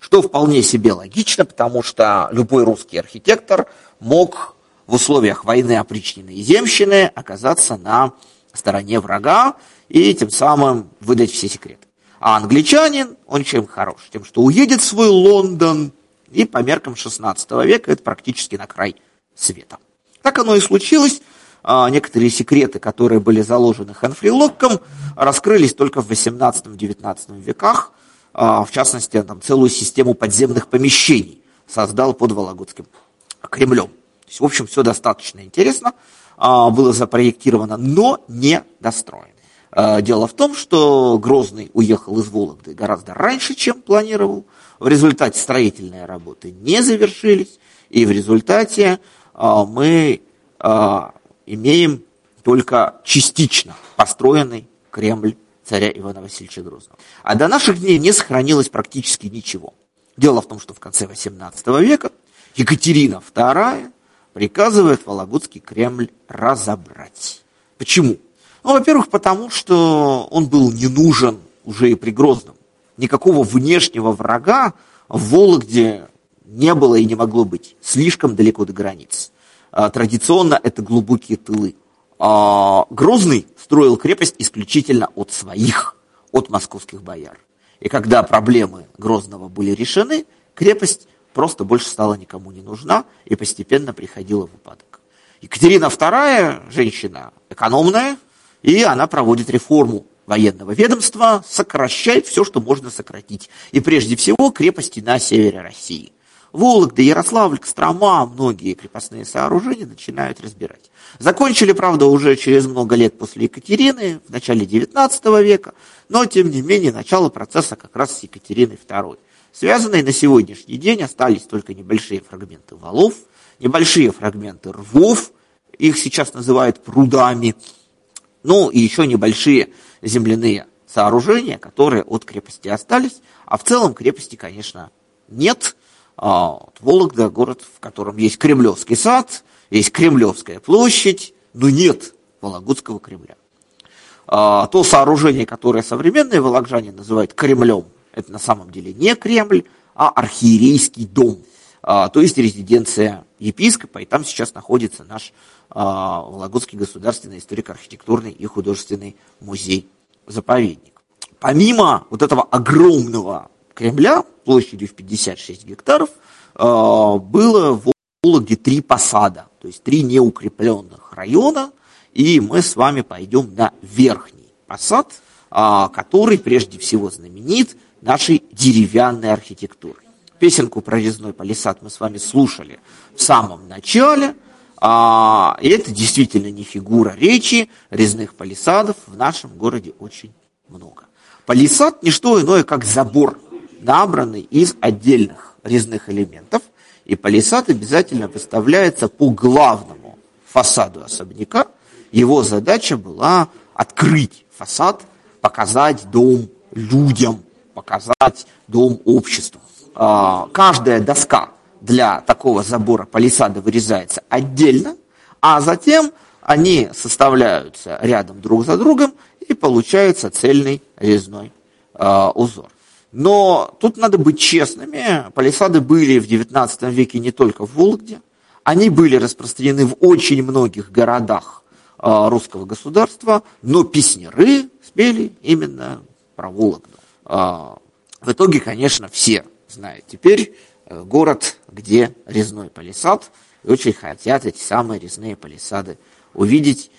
что вполне себе логично, потому что любой русский архитектор мог в условиях войны опричнины и земщины оказаться на стороне врага и тем самым выдать все секреты. А англичанин, он чем хорош? Тем, что уедет в свой Лондон, и по меркам 16 века это практически на край света. Так оно и случилось. А, некоторые секреты, которые были заложены Хэнфри Локком, раскрылись только в 18-19 веках. А, в частности, там, целую систему подземных помещений создал под Вологодским Кремлем. То есть, в общем, все достаточно интересно, а, было запроектировано, но не достроено. А, дело в том, что Грозный уехал из Вологды гораздо раньше, чем планировал. В результате строительные работы не завершились, и в результате мы имеем только частично построенный Кремль царя Ивана Васильевича Грозного. А до наших дней не сохранилось практически ничего. Дело в том, что в конце XVIII века Екатерина II приказывает Вологодский Кремль разобрать. Почему? Ну, во-первых, потому что он был не нужен уже и при Грозном. Никакого внешнего врага в Вологде не было и не могло быть. Слишком далеко до границ. А, традиционно это глубокие тылы. А, Грозный строил крепость исключительно от своих, от московских бояр. И когда проблемы Грозного были решены, крепость просто больше стала никому не нужна и постепенно приходила в упадок. Екатерина II, женщина экономная, и она проводит реформу военного ведомства, сокращает все, что можно сократить. И прежде всего крепости на севере России. Вологда, Ярославль, Кострома, многие крепостные сооружения начинают разбирать. Закончили, правда, уже через много лет после Екатерины, в начале XIX века, но, тем не менее, начало процесса как раз с Екатериной II. Связанные на сегодняшний день остались только небольшие фрагменты валов, небольшие фрагменты рвов, их сейчас называют прудами, ну и еще небольшие земляные сооружения, которые от крепости остались, а в целом крепости, конечно, нет. А, Вологда – город, в котором есть Кремлевский сад, есть Кремлевская площадь, но нет Вологодского Кремля. А, то сооружение, которое современные волокжане называют Кремлем, это на самом деле не Кремль, а архиерейский дом, а, то есть резиденция епископа, и там сейчас находится наш Вологодский государственный историко-архитектурный и художественный музей-заповедник. Помимо вот этого огромного Кремля площадью в 56 гектаров, было в Вологде три посада, то есть три неукрепленных района, и мы с вами пойдем на верхний посад, а, который прежде всего знаменит нашей деревянной архитектурой. Песенку про резной палисад мы с вами слушали в самом начале, а, и это действительно не фигура речи, резных палисадов в нашем городе очень много. Палисад не что иное, как забор, набранный из отдельных резных элементов, и палисад обязательно выставляется по главному фасаду особняка. Его задача была открыть фасад, показать дом людям, показать дом обществу. А, каждая доска для такого забора палисада вырезается отдельно, а затем они составляются рядом друг за другом и получается цельный резной а, узор. Но тут надо быть честными. Палисады были в XIX веке не только в Вологде. Они были распространены в очень многих городах э, русского государства, но песнеры спели именно про Вологду. Э, в итоге, конечно, все знают теперь э, город, где резной палисад, и очень хотят эти самые резные палисады увидеть,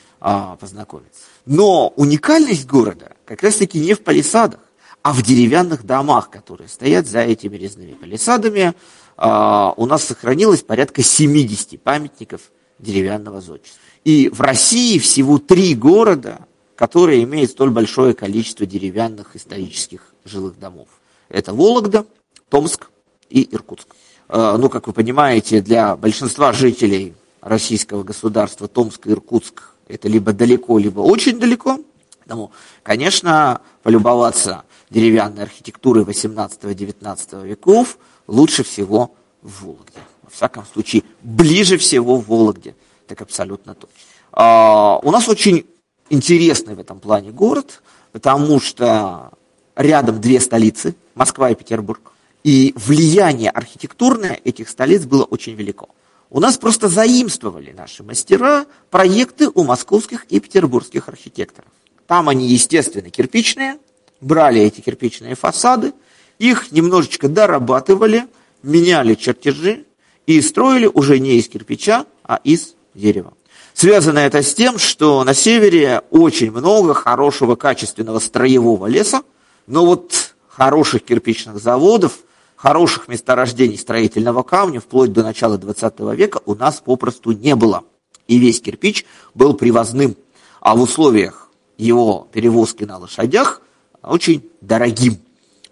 познакомиться. Но уникальность города как раз-таки не в палисадах а в деревянных домах, которые стоят за этими резными палисадами, а, у нас сохранилось порядка 70 памятников деревянного зодчества. И в России всего три города, которые имеют столь большое количество деревянных исторических жилых домов. Это Вологда, Томск и Иркутск. А, ну, как вы понимаете, для большинства жителей российского государства Томск и Иркутск это либо далеко, либо очень далеко. Поэтому, конечно, полюбоваться деревянной архитектуры 18-19 веков лучше всего в Вологде. Во всяком случае, ближе всего в Вологде. Так абсолютно точно. А, у нас очень интересный в этом плане город, потому что рядом две столицы, Москва и Петербург. И влияние архитектурное этих столиц было очень велико. У нас просто заимствовали наши мастера проекты у московских и петербургских архитекторов. Там они, естественно, кирпичные, брали эти кирпичные фасады, их немножечко дорабатывали, меняли чертежи и строили уже не из кирпича, а из дерева. Связано это с тем, что на севере очень много хорошего качественного строевого леса, но вот хороших кирпичных заводов, хороших месторождений строительного камня вплоть до начала 20 века у нас попросту не было. И весь кирпич был привозным. А в условиях его перевозки на лошадях очень дорогим.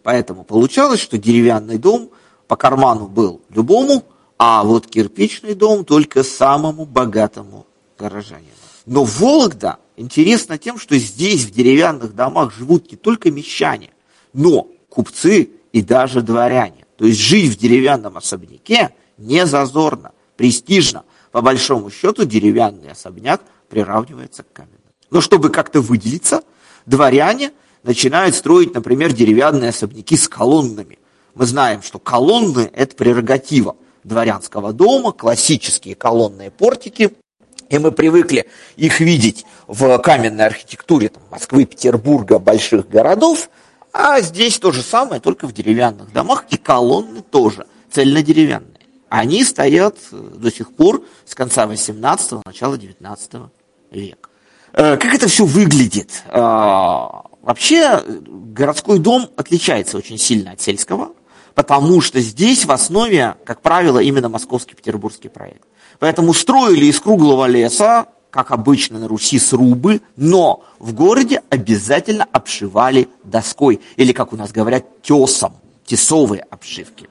Поэтому получалось, что деревянный дом по карману был любому, а вот кирпичный дом только самому богатому горожанину. Но Вологда интересно тем, что здесь в деревянных домах живут не только мещане, но купцы и даже дворяне. То есть жить в деревянном особняке не зазорно, престижно. По большому счету деревянный особняк приравнивается к каменному. Но чтобы как-то выделиться, дворяне – начинают строить, например, деревянные особняки с колоннами. Мы знаем, что колонны – это прерогатива дворянского дома, классические колонные портики, и мы привыкли их видеть в каменной архитектуре там, Москвы, Петербурга, больших городов, а здесь то же самое, только в деревянных домах, и колонны тоже цельнодеревянные. Они стоят э, до сих пор с конца 18-го, начала 19 века. Э, как это все выглядит? Вообще городской дом отличается очень сильно от сельского, потому что здесь в основе, как правило, именно московский петербургский проект. Поэтому строили из круглого леса, как обычно на Руси, срубы, но в городе обязательно обшивали доской, или, как у нас говорят, тесом, тесовые обшивки.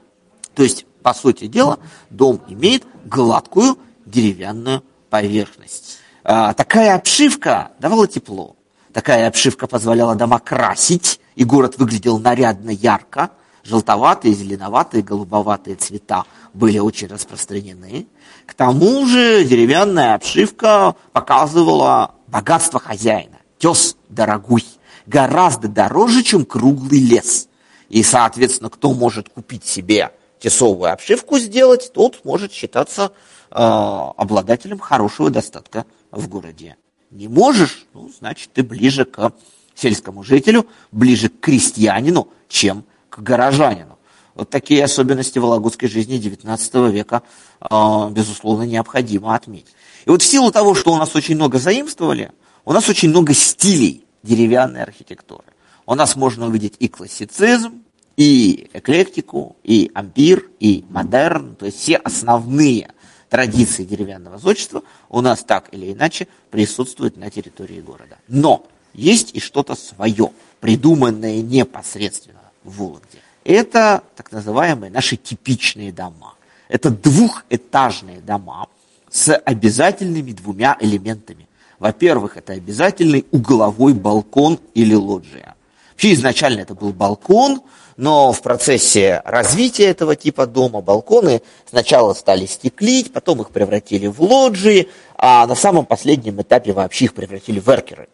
То есть, по сути дела, дом имеет гладкую деревянную поверхность. А, такая обшивка давала тепло. Такая обшивка позволяла дома красить, и город выглядел нарядно ярко. Желтоватые, зеленоватые, голубоватые цвета были очень распространены. К тому же деревянная обшивка показывала богатство хозяина. Тес дорогой, гораздо дороже, чем круглый лес. И, соответственно, кто может купить себе тесовую обшивку сделать, тот может считаться э, обладателем хорошего достатка в городе. Не можешь, ну, значит, ты ближе к сельскому жителю, ближе к крестьянину, чем к горожанину. Вот такие особенности вологодской жизни XIX века, э, безусловно, необходимо отметить. И вот в силу того, что у нас очень много заимствовали, у нас очень много стилей деревянной архитектуры. У нас можно увидеть и классицизм, и эклектику, и ампир, и модерн, то есть все основные традиции деревянного зодчества у нас так или иначе присутствуют на территории города. Но есть и что-то свое, придуманное непосредственно в Вологде. Это так называемые наши типичные дома. Это двухэтажные дома с обязательными двумя элементами. Во-первых, это обязательный угловой балкон или лоджия. Вообще изначально это был балкон, но в процессе развития этого типа дома балконы сначала стали стеклить, потом их превратили в лоджии, а на самом последнем этапе вообще их превратили в эркеры.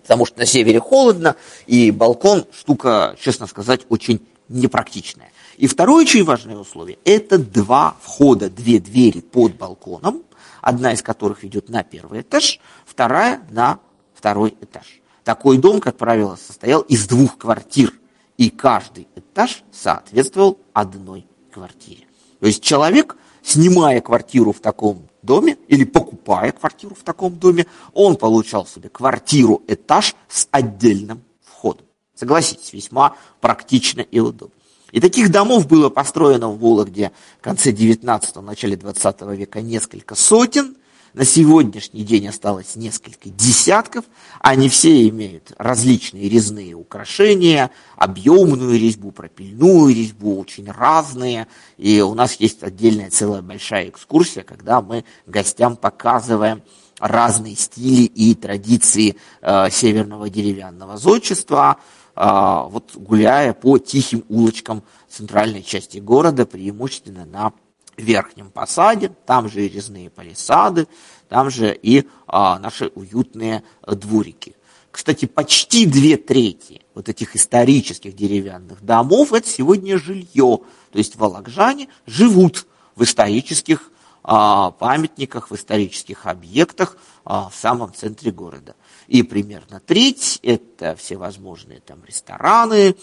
Потому что на севере холодно, и балкон штука, честно сказать, очень непрактичная. И второе очень важное условие – это два входа, две двери под балконом, одна из которых ведет на первый этаж, вторая на второй этаж. Такой дом, как правило, состоял из двух квартир – и каждый этаж соответствовал одной квартире. То есть человек, снимая квартиру в таком доме или покупая квартиру в таком доме, он получал себе квартиру-этаж с отдельным входом. Согласитесь, весьма практично и удобно. И таких домов было построено в Вологде в конце 19-го, начале 20 века несколько сотен – на сегодняшний день осталось несколько десятков. Они все имеют различные резные украшения, объемную резьбу, пропильную резьбу, очень разные. И у нас есть отдельная целая большая экскурсия, когда мы гостям показываем разные стили и традиции э, северного деревянного зодчества, э, вот гуляя по тихим улочкам центральной части города, преимущественно на верхнем посаде, там же и резные палисады, там же и а, наши уютные дворики. Кстати, почти две трети вот этих исторических деревянных домов это сегодня жилье. То есть волокжане живут в исторических а, памятниках, в исторических объектах а, в самом центре города. И примерно треть это всевозможные там рестораны,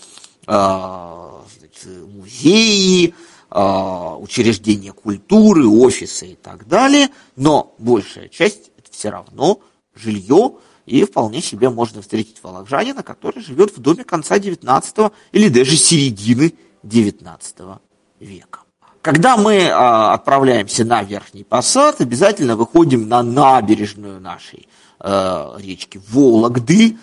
а, значит, музеи, учреждения культуры, офисы и так далее, но большая часть это все равно жилье, и вполне себе можно встретить волокжанина, который живет в доме конца 19 или даже середины 19 века. Когда мы а, отправляемся на Верхний Посад, обязательно выходим на набережную нашей а, речки Вологды.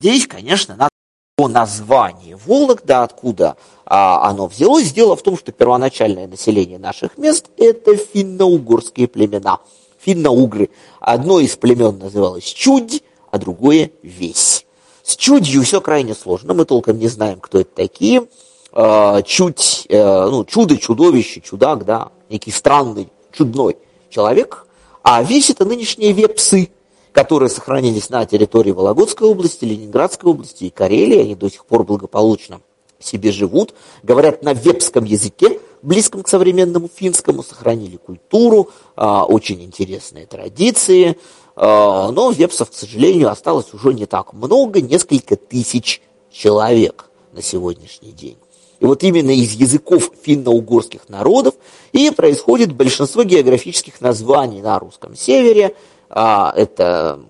Здесь, конечно, надо о названии Вологда, откуда а, оно взялось. Дело в том, что первоначальное население наших мест – это финно-угорские племена. Финно-угры. Одно из племен называлось Чудь, а другое – Весь. С Чудью все крайне сложно, мы толком не знаем, кто это такие. А, чуть, э, ну, чудо, чудовище, чудак, да, некий странный, чудной человек. А Весь – это нынешние вепсы – которые сохранились на территории Вологодской области, Ленинградской области и Карелии, они до сих пор благополучно себе живут, говорят на вепском языке, близком к современному финскому, сохранили культуру, а, очень интересные традиции, а, но вепсов, к сожалению, осталось уже не так много, несколько тысяч человек на сегодняшний день. И вот именно из языков финно-угорских народов и происходит большинство географических названий на русском севере, а, это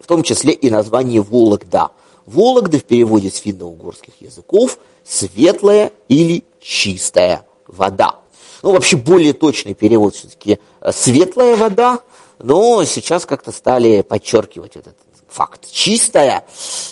в том числе и название Вологда. Вологда в переводе с финно-угорских языков светлая или чистая вода. Ну, вообще более точный перевод все-таки светлая вода, но сейчас как-то стали подчеркивать этот факт. Чистая,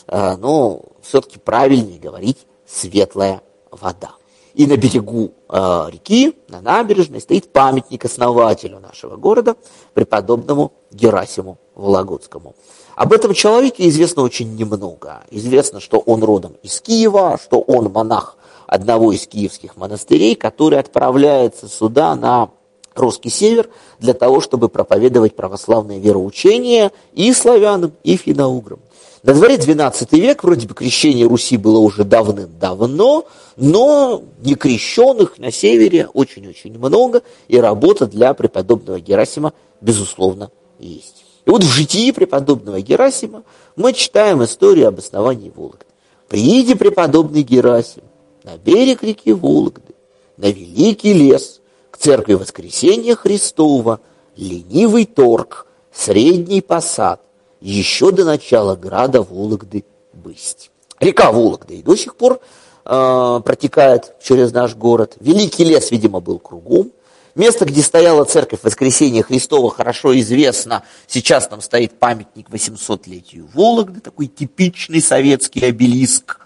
э, но все-таки правильнее говорить светлая вода. И на берегу э, реки, на набережной, стоит памятник основателю нашего города, преподобному Герасиму Вологодскому. Об этом человеке известно очень немного. Известно, что он родом из Киева, что он монах одного из киевских монастырей, который отправляется сюда на русский север для того, чтобы проповедовать православное вероучение и славянам, и финно-уграм. На дворе 12 век, вроде бы крещение Руси было уже давным-давно, но некрещенных на севере очень-очень много, и работа для преподобного Герасима, безусловно, есть. И вот в житии преподобного Герасима мы читаем историю об основании Вологды. Прииди преподобный Герасим на берег реки Вологды, на великий лес, к церкви Воскресения Христова, ленивый торг, средний посад, еще до начала града Вологды бысть. Река Вологда и до сих пор э, протекает через наш город. Великий лес, видимо, был кругом. Место, где стояла церковь Воскресения Христова, хорошо известно. Сейчас там стоит памятник 800-летию Вологды, такой типичный советский обелиск.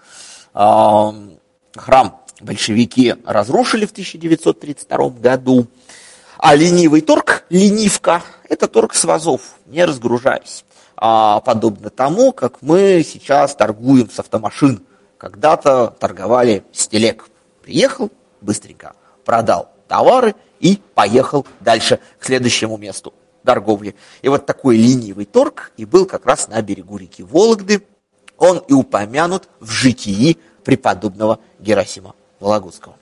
Э, храм большевики разрушили в 1932 году. А ленивый торг, ленивка, это торг с вазов, не разгружаясь подобно тому, как мы сейчас торгуем с автомашин. Когда-то торговали с телег. Приехал, быстренько продал товары и поехал дальше к следующему месту торговли. И вот такой ленивый торг и был как раз на берегу реки Вологды. Он и упомянут в житии преподобного Герасима Вологодского.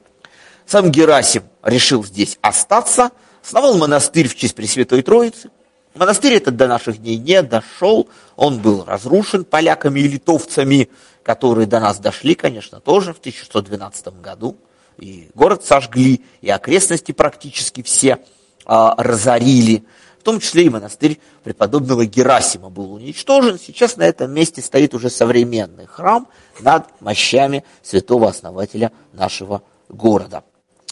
Сам Герасим решил здесь остаться, основал монастырь в честь Пресвятой Троицы, Монастырь этот до наших дней не дошел, он был разрушен поляками и литовцами, которые до нас дошли, конечно, тоже в 1612 году. И город сожгли, и окрестности практически все а, разорили. В том числе и монастырь преподобного Герасима был уничтожен. Сейчас на этом месте стоит уже современный храм над мощами святого основателя нашего города.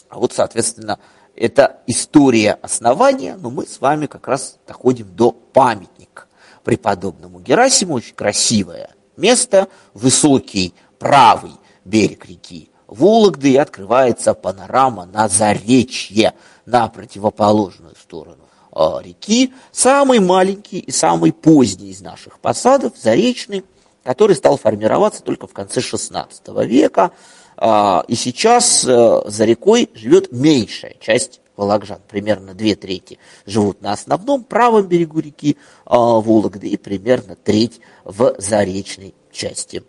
А вот, соответственно, это история основания, но мы с вами как раз доходим до памятника преподобному Герасиму. Очень красивое место, высокий правый берег реки Вологды, и открывается панорама на Заречье, на противоположную сторону э, реки. Самый маленький и самый поздний из наших посадов, Заречный, который стал формироваться только в конце XVI века, а, и сейчас э, за рекой живет меньшая часть волокжан, примерно две трети живут на основном правом берегу реки а, Вологды и примерно треть в заречной части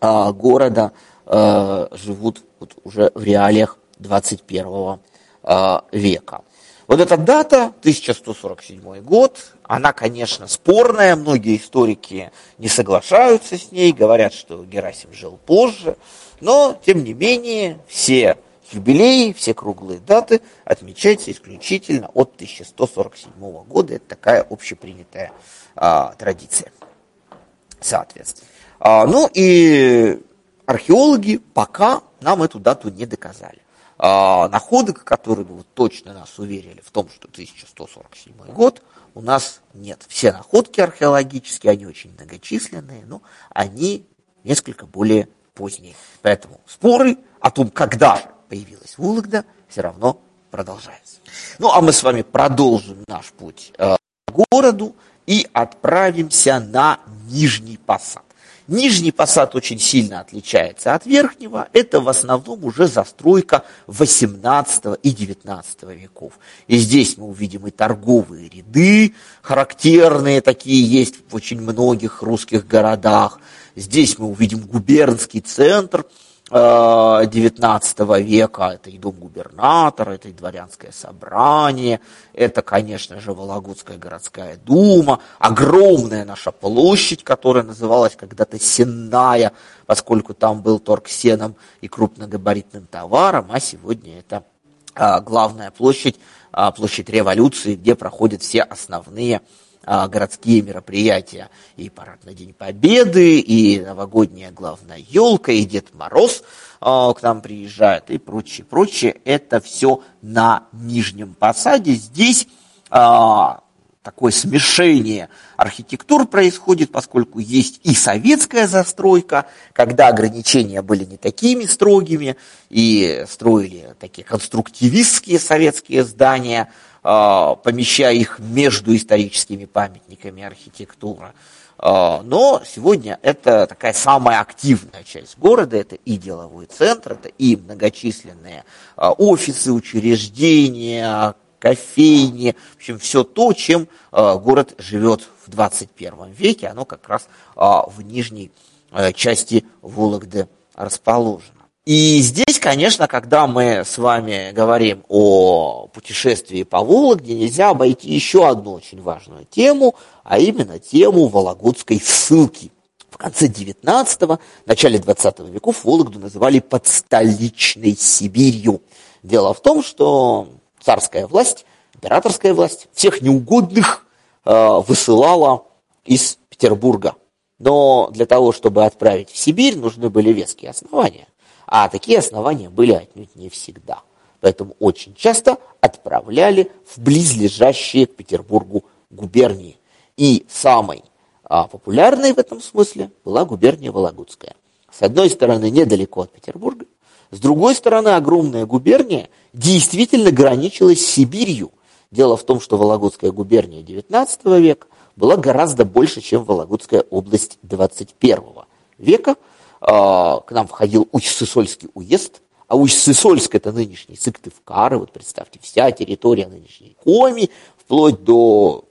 а, города живут уже в реалиях 21 века. Вот эта дата, 1147 год, она, конечно, спорная, многие историки не соглашаются с ней, говорят, что Герасим жил позже, но, тем не менее, все юбилеи, все круглые даты отмечаются исключительно от 1147 года. Это такая общепринятая а, традиция, соответственно. А, ну и археологи пока нам эту дату не доказали. А, находок, которые бы вот точно нас уверили в том, что 1147 год, у нас нет. Все находки археологические, они очень многочисленные, но они несколько более поздние. Поэтому споры о том, когда же появилась Вологда, все равно продолжаются. Ну, а мы с вами продолжим наш путь э, к городу и отправимся на Нижний Посад. Нижний посад очень сильно отличается от верхнего. Это в основном уже застройка 18 и 19 веков. И здесь мы увидим и торговые ряды, характерные такие есть в очень многих русских городах. Здесь мы увидим губернский центр – XIX века, это и дом губернатора, это и дворянское собрание, это, конечно же, Вологодская городская дума, огромная наша площадь, которая называлась когда-то Сенная, поскольку там был торг сеном и крупногабаритным товаром, а сегодня это а, главная площадь, а, площадь революции, где проходят все основные городские мероприятия. И парад на День Победы, и новогодняя главная елка, и Дед Мороз а, к нам приезжает, и прочее, прочее. Это все на Нижнем Посаде. Здесь а, такое смешение архитектур происходит, поскольку есть и советская застройка, когда ограничения были не такими строгими, и строили такие конструктивистские советские здания, а, помещая их между историческими памятниками архитектуры. А, но сегодня это такая самая активная часть города, это и деловой центр, это и многочисленные а, офисы, учреждения, кофейни, в общем, все то, чем э, город живет в 21 веке, оно как раз в нижней э, части Вологды расположено. И здесь, конечно, когда мы с вами говорим о путешествии по Вологде, нельзя обойти еще одну очень важную тему, а именно тему Вологодской ссылки. В конце 19-го, начале 20 веков Вологду называли подстоличной Сибирью. Дело в том, что царская власть, императорская власть всех неугодных э, высылала из Петербурга. Но для того, чтобы отправить в Сибирь, нужны были веские основания. А такие основания были отнюдь не всегда. Поэтому очень часто отправляли в близлежащие к Петербургу губернии. И самой а, популярной в этом смысле была губерния Вологодская. С одной стороны, недалеко от Петербурга, с другой стороны, огромная губерния действительно граничила с Сибирью. Дело в том, что Вологодская губерния XIX века была гораздо больше, чем Вологодская область XXI века. А, к нам входил Усть-Сысольский уезд, а Усть-Сысольск это нынешний Сыктывкар, вот представьте, вся территория нынешней Коми, вплоть до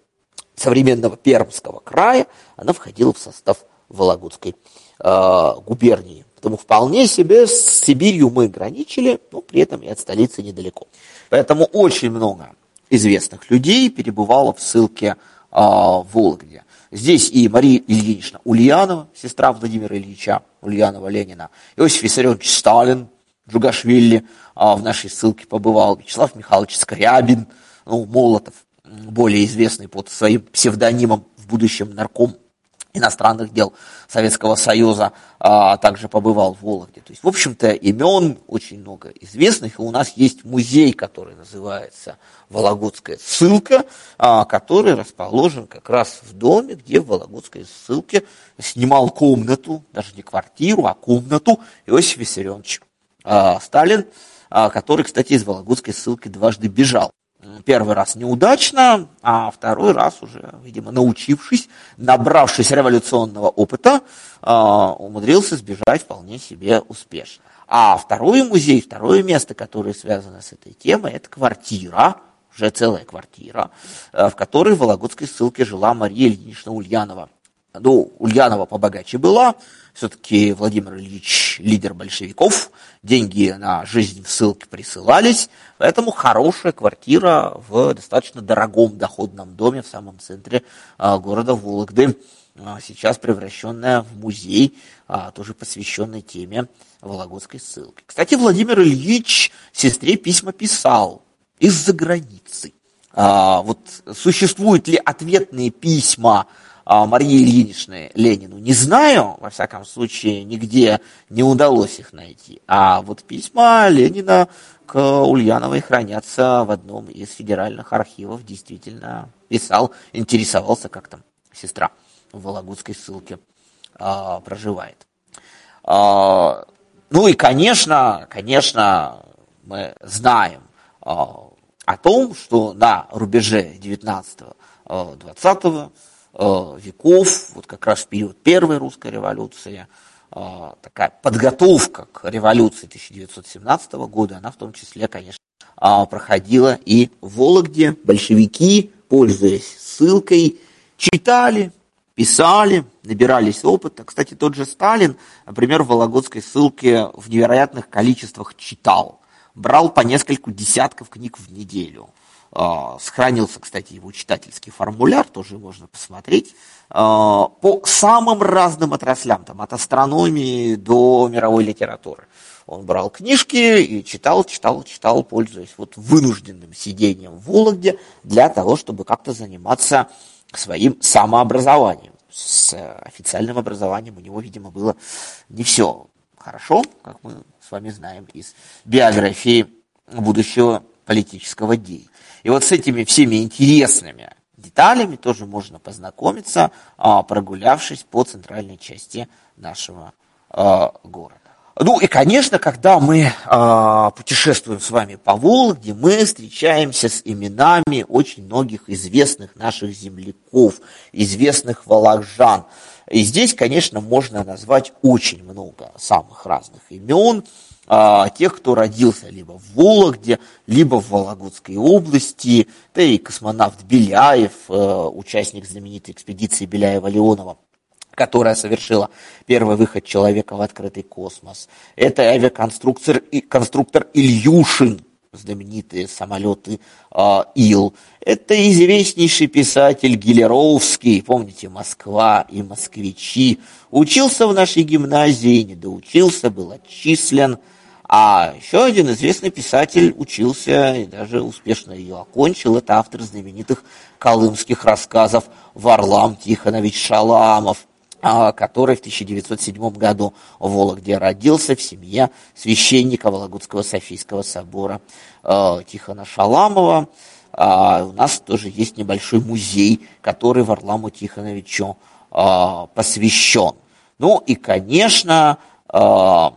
современного Пермского края, она входила в состав Вологодской э, губернии. Поэтому вполне себе с Сибирью мы граничили, но при этом и от столицы недалеко. Поэтому очень много известных людей перебывало в ссылке э, в Вологде. Здесь и Мария Ильинична Ульянова, сестра Владимира Ильича Ульянова Ленина, Иосиф Виссарионович Сталин, Джугашвили э, в нашей ссылке побывал, Вячеслав Михайлович Скрябин, ну, Молотов, более известный под своим псевдонимом в будущем нарком иностранных дел Советского Союза, а также побывал в Вологде. То есть, в общем-то, имен очень много известных, и у нас есть музей, который называется Вологодская ссылка, а, который расположен как раз в доме, где в Вологодской ссылке снимал комнату, даже не квартиру, а комнату Иосиф Виссарионович а, Сталин, а, который, кстати, из Вологодской ссылки дважды бежал первый раз неудачно, а второй раз уже, видимо, научившись, набравшись революционного опыта, а, умудрился сбежать вполне себе успешно. А второй музей, второе место, которое связано с этой темой, это квартира, уже целая квартира, э, в которой в Вологодской ссылке жила Мария Ильинична Ульянова. Ну, Ульянова побогаче была, все-таки Владимир Ильич лидер большевиков, деньги на жизнь в ссылке присылались, поэтому хорошая квартира в достаточно дорогом доходном доме в самом центре а, города Вологды, а, сейчас превращенная в музей, а, тоже посвященный теме Вологодской ссылки. Кстати, Владимир Ильич сестре письма писал из-за границы. Вот существуют ли ответные письма Марии Ильиничны Ленину не знаю, во всяком случае, нигде не удалось их найти. А вот письма Ленина к Ульяновой хранятся в одном из федеральных архивов. Действительно писал, интересовался, как там сестра в Вологодской ссылке а, проживает. А, ну и, конечно, конечно, мы знаем а, о том, что на рубеже 19-20 Э, веков, вот как раз в период Первой русской революции, э, такая подготовка к революции 1917 года, она в том числе, конечно, э, проходила и в Вологде. Большевики, пользуясь ссылкой, читали, писали, набирались опыта. Кстати, тот же Сталин, например, в Вологодской ссылке в невероятных количествах читал. Брал по нескольку десятков книг в неделю. А, сохранился, кстати, его читательский формуляр, тоже можно посмотреть. А, по самым разным отраслям, там, от астрономии до мировой литературы. Он брал книжки и читал, читал, читал, пользуясь вот вынужденным сидением в Вологде для того, чтобы как-то заниматься своим самообразованием. С официальным образованием у него, видимо, было не все хорошо, как мы с вами знаем из биографии будущего политического деятеля. И вот с этими всеми интересными деталями тоже можно познакомиться, а, прогулявшись по центральной части нашего а, города. Ну и, конечно, когда мы э, путешествуем с вами по Вологде, мы встречаемся с именами очень многих известных наших земляков, известных волокжан. И здесь, конечно, можно назвать очень много самых разных имен, э, тех, кто родился либо в Вологде, либо в Вологодской области. Это и космонавт Беляев, э, участник знаменитой экспедиции Беляева-Леонова, которая совершила первый выход человека в открытый космос. Это авиаконструктор конструктор Ильюшин, знаменитые самолеты э, Ил. Это известнейший писатель Гилеровский, помните, Москва и москвичи. Учился в нашей гимназии, не доучился, был отчислен. А еще один известный писатель учился и даже успешно ее окончил. Это автор знаменитых колымских рассказов Варлам Тихонович Шаламов. А, который в 1907 году в Вологде родился в семье священника Вологодского Софийского собора э, Тихона Шаламова. А, у нас тоже есть небольшой музей, который Варламу Тихоновичу э, посвящен. Ну и, конечно, э,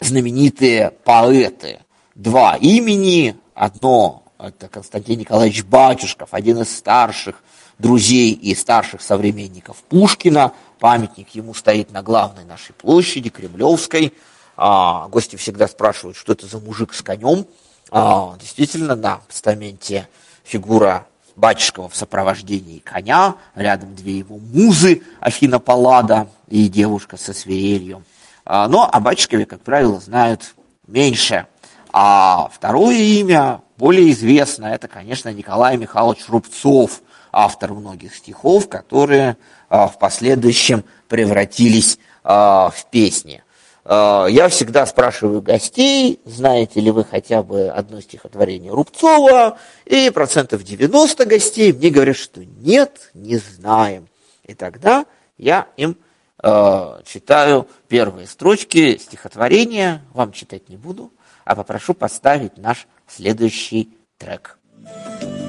знаменитые поэты. Два имени. Одно – это Константин Николаевич Батюшков, один из старших друзей и старших современников Пушкина. Памятник ему стоит на главной нашей площади, Кремлевской. А, гости всегда спрашивают, что это за мужик с конем. А, действительно, на постаменте фигура Батюшкова в сопровождении коня, рядом две его музы, Афина Паллада и девушка со свирелью. А, но о Батюшкове, как правило, знают меньше. А второе имя, более известное, это, конечно, Николай Михайлович Рубцов, автор многих стихов, которые а, в последующем превратились а, в песни. Я всегда спрашиваю гостей, знаете ли вы хотя бы одно стихотворение Рубцова, и процентов 90 гостей мне говорят, что нет, не знаем. И тогда я им читаю первые строчки стихотворения, вам читать не буду, а попрошу поставить наш следующий трек. остановлю,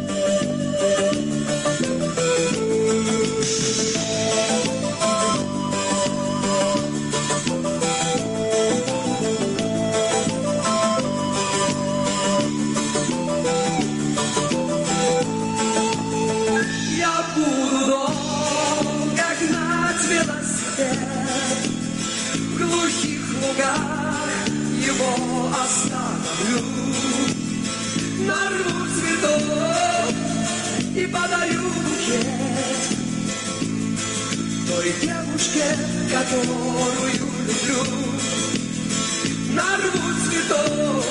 нарву цветов и подарю букет той девушке, которую люблю. Нарву цветов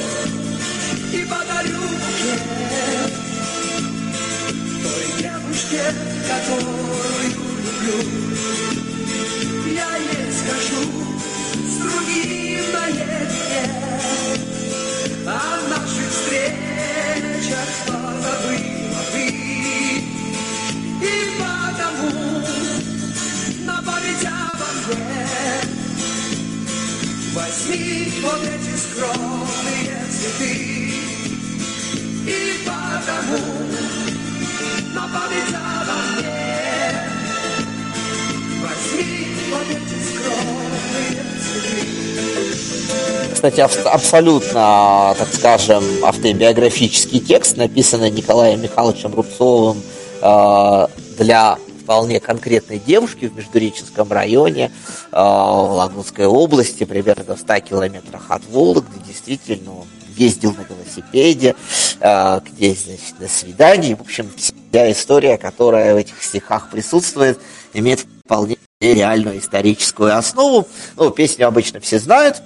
и подарю букет той девушке, которую люблю. Кстати, абсолютно, так скажем, автобиографический текст, написанный Николаем Михайловичем Рубцовым э, для вполне конкретной девушки в Междуреченском районе э, в Лагунской области, примерно в 100 километрах от Вологды. Действительно, он ездил на велосипеде, э, где, значит, на свидании. В общем, вся история, которая в этих стихах присутствует, имеет вполне реальную историческую основу. Ну, песню обычно все знают,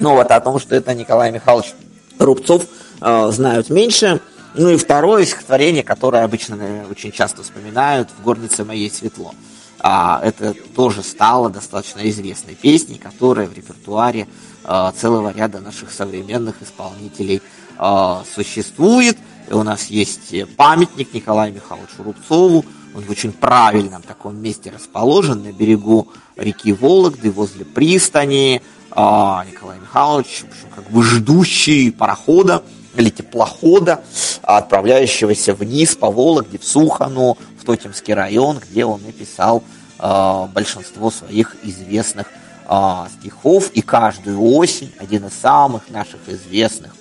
но вот о том, что это Николай Михайлович Рубцов, э, знают меньше. Ну и второе стихотворение, которое обычно очень часто вспоминают, «В горнице моей светло». а, это тоже стало достаточно известной песней, которая в репертуаре а, целого ряда наших современных исполнителей а, существует. И у нас есть памятник Николаю Михайловичу Рубцову. Он в очень правильном таком месте расположен на берегу реки Вологды, возле пристани. А, Николай Михайлович, в общем, как бы ждущий парохода или теплохода, отправляющегося вниз по Вологде, в Сухану, в Тотемский район, где он написал э, большинство своих известных э, стихов. И каждую осень один из самых наших известных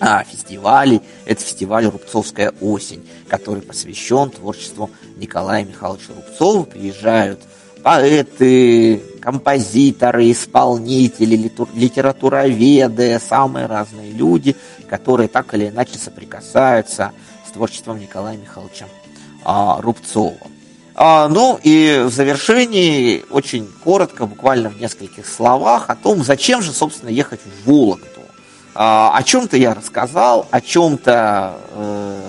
а, фестивалей. Это фестиваль «Рубцовская осень», который посвящен творчеству Николая Михайловича Рубцова. Приезжают поэты, композиторы, исполнители, литературоведы, самые разные люди, которые так или иначе соприкасаются с творчеством Николая Михайловича а, Рубцова. А, ну и в завершении очень коротко, буквально в нескольких словах о том, зачем же, собственно, ехать в Вологду. А, о чем-то я рассказал, о чем-то э,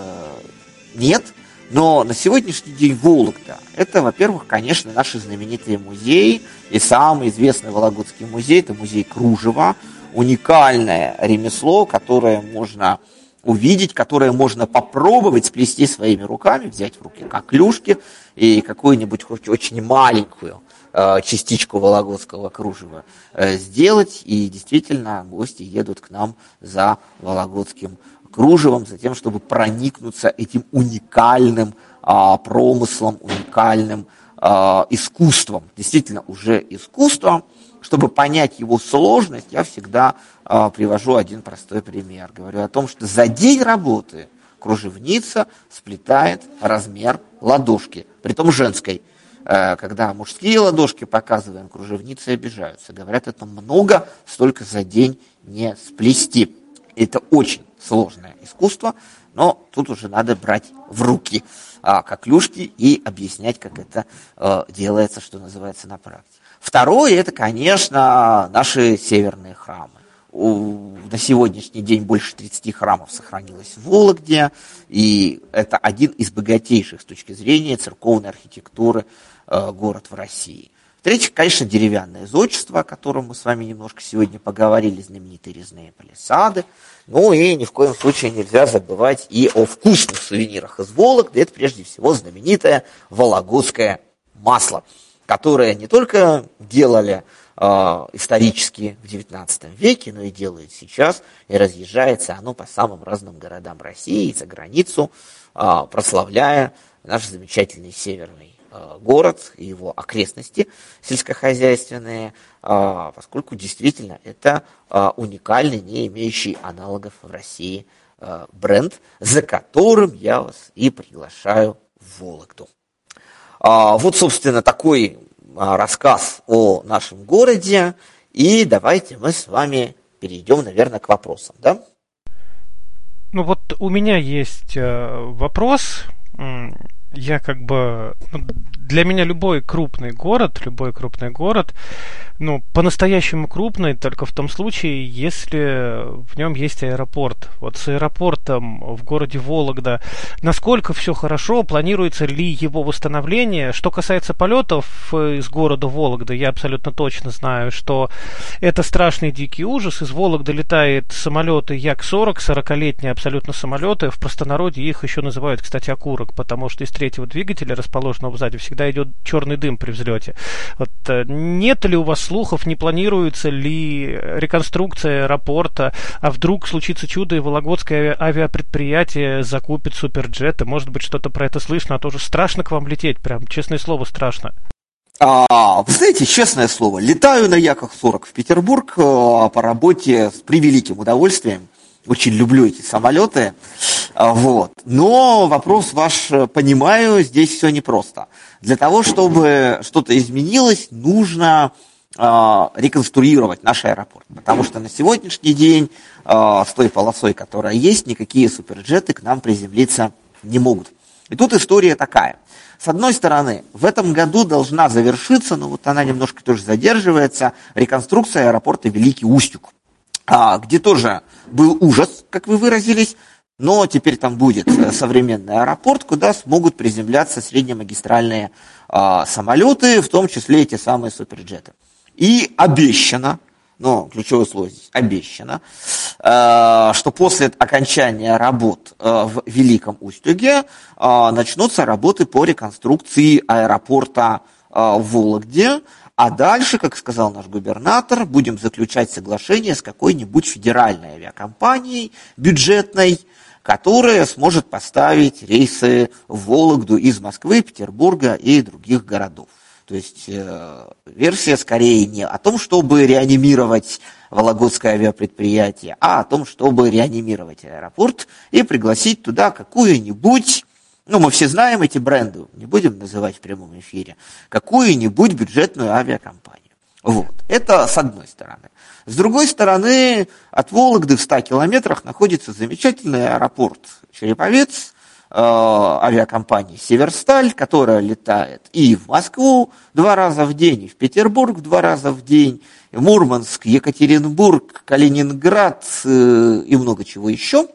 нет, но на сегодняшний день Вологда – это, во-первых, конечно, наши знаменитые музеи, и самый известный Вологодский музей – это музей Кружева, уникальное ремесло, которое можно увидеть, которое можно попробовать сплести своими руками, взять в руки как клюшки и какую-нибудь хоть очень маленькую э, частичку вологодского кружева э, сделать. И действительно, гости едут к нам за вологодским кружевом, за тем, чтобы проникнуться этим уникальным а, промыслом, уникальным а, искусством, действительно уже искусством. Чтобы понять его сложность, я всегда а, привожу один простой пример. Говорю о том, что за день работы кружевница сплетает размер ладошки, притом женской. Э, когда мужские ладошки показываем, кружевницы обижаются. Говорят, это много, столько за день не сплести. Это очень сложное искусство, но тут уже надо брать в руки а, как клюшки и объяснять, как это а, делается, что называется, на практике. Второе, это, конечно, наши северные храмы. У, на сегодняшний день больше 30 храмов сохранилось в Вологде, и это один из богатейших с точки зрения церковной архитектуры э, город в России. Третье, конечно, деревянное зодчество, о котором мы с вами немножко сегодня поговорили, знаменитые резные палисады. Ну и ни в коем случае нельзя забывать и о вкусных сувенирах из Вологды. Это прежде всего знаменитое вологодское масло, которое не только делали э, исторически в XIX веке, но и делают сейчас, и разъезжается оно по самым разным городам России и за границу, э, прославляя наш замечательный северный город и его окрестности сельскохозяйственные, э, поскольку действительно это э, уникальный, не имеющий аналогов в России бренд, за которым я вас и приглашаю в Вологду. Вот, собственно, такой рассказ о нашем городе. И давайте мы с вами перейдем, наверное, к вопросам, да? Ну вот у меня есть вопрос я как бы... Ну, для меня любой крупный город, любой крупный город, ну, по-настоящему крупный только в том случае, если в нем есть аэропорт. Вот с аэропортом в городе Вологда, насколько все хорошо, планируется ли его восстановление? Что касается полетов из города Вологда, я абсолютно точно знаю, что это страшный дикий ужас. Из Вологды летают самолеты Як-40, 40-летние абсолютно самолеты. В простонародье их еще называют, кстати, окурок, потому что из третьего двигателя, расположенного сзади, всегда идет черный дым при взлете. Вот, э, нет ли у вас слухов, не планируется ли реконструкция аэропорта, а вдруг случится чудо, и Вологодское авиапредприятие закупит суперджеты? Может быть, что-то про это слышно, а тоже страшно к вам лететь, прям, честное слово, страшно. А, вы знаете, честное слово, летаю на Яках-40 в Петербург а, по работе с превеликим удовольствием. Очень люблю эти самолеты. А, вот. Но вопрос ваш э, понимаю, здесь все непросто. Для того, чтобы что-то изменилось, нужно э, реконструировать наш аэропорт. Потому что на сегодняшний день э, с той полосой, которая есть, никакие суперджеты к нам приземлиться не могут. И тут история такая. С одной стороны, в этом году должна завершиться, но вот она немножко тоже задерживается, реконструкция аэропорта Великий Устюг, где тоже был ужас, как вы выразились, но теперь там будет э, современный аэропорт, куда смогут приземляться среднемагистральные а, самолеты, в том числе эти самые суперджеты. И обещано, но ключевое слово здесь обещано, э, что после окончания работ э, в Великом Устюге э, начнутся работы по реконструкции аэропорта э, в Вологде, а дальше, как сказал наш губернатор, будем заключать соглашение с какой-нибудь федеральной авиакомпанией бюджетной, которая сможет поставить рейсы в Вологду из Москвы, Петербурга и других городов. То есть э, версия скорее не о том, чтобы реанимировать Вологодское авиапредприятие, а о том, чтобы реанимировать аэропорт и пригласить туда какую-нибудь, ну мы все знаем эти бренды, не будем называть в прямом эфире, какую-нибудь бюджетную авиакомпанию. Вот. Это с одной стороны. С другой стороны, от Вологды в 100 километрах находится замечательный аэропорт Череповец, э, авиакомпании «Северсталь», которая летает и в Москву два раза в день, и в Петербург два раза в день, Мурманск, Екатеринбург, Калининград э, и много чего еще.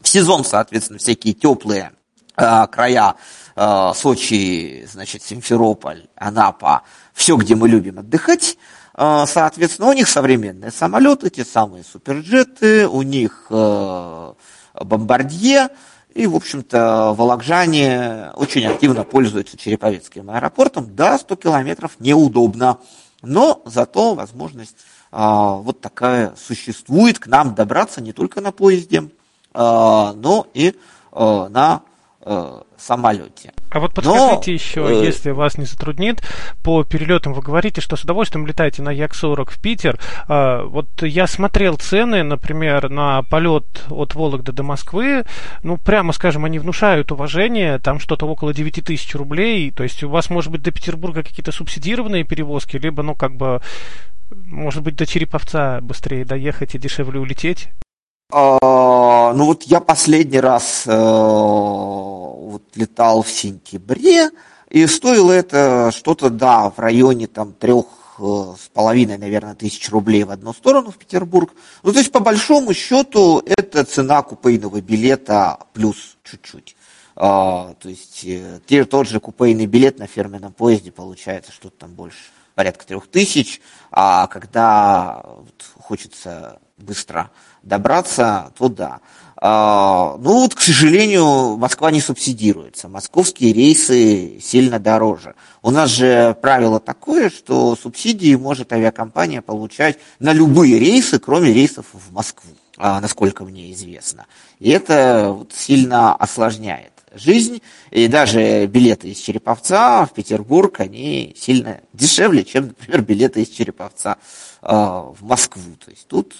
В сезон, соответственно, всякие теплые э, края Сочи, значит, Симферополь, Анапа, все, где мы любим отдыхать. Э, Соответственно, у них современные самолеты, те самые суперджеты, у них э, бомбардье, и, в общем-то, волокжане очень активно пользуются Череповецким аэропортом. Да, 100 километров неудобно, но зато возможность вот такая существует к нам добраться не только на поезде, но и на самолете. А вот подскажите Но, еще, э, если вас не затруднит, по перелетам вы говорите, что с удовольствием летаете на Як-40 в Питер. А, вот я смотрел цены, например, на полет от Вологды до Москвы. Ну, прямо скажем, они внушают уважение. Там что-то около 9 тысяч рублей. То есть у вас, может быть, до Петербурга какие-то субсидированные перевозки, либо, ну, как бы, может быть, до Череповца быстрее доехать и дешевле улететь? А, ну вот я последний раз э, вот летал в сентябре, и стоило это что-то, да, в районе там трех э, с половиной, наверное, тысяч рублей в одну сторону в Петербург. Ну, то есть, по большому счету, это цена купейного билета плюс чуть-чуть. А, то есть, э, те, тот же купейный билет на фирменном поезде получается что-то там больше, порядка трех тысяч, а когда вот, хочется быстро добраться, то да. А, ну вот, к сожалению, Москва не субсидируется. Московские рейсы сильно дороже. У нас же правило такое, что субсидии может авиакомпания получать на любые рейсы, кроме рейсов в Москву, а, насколько мне известно. И это вот сильно осложняет жизнь. И даже билеты из Череповца в Петербург, они сильно дешевле, чем, например, билеты из Череповца в Москву. То есть тут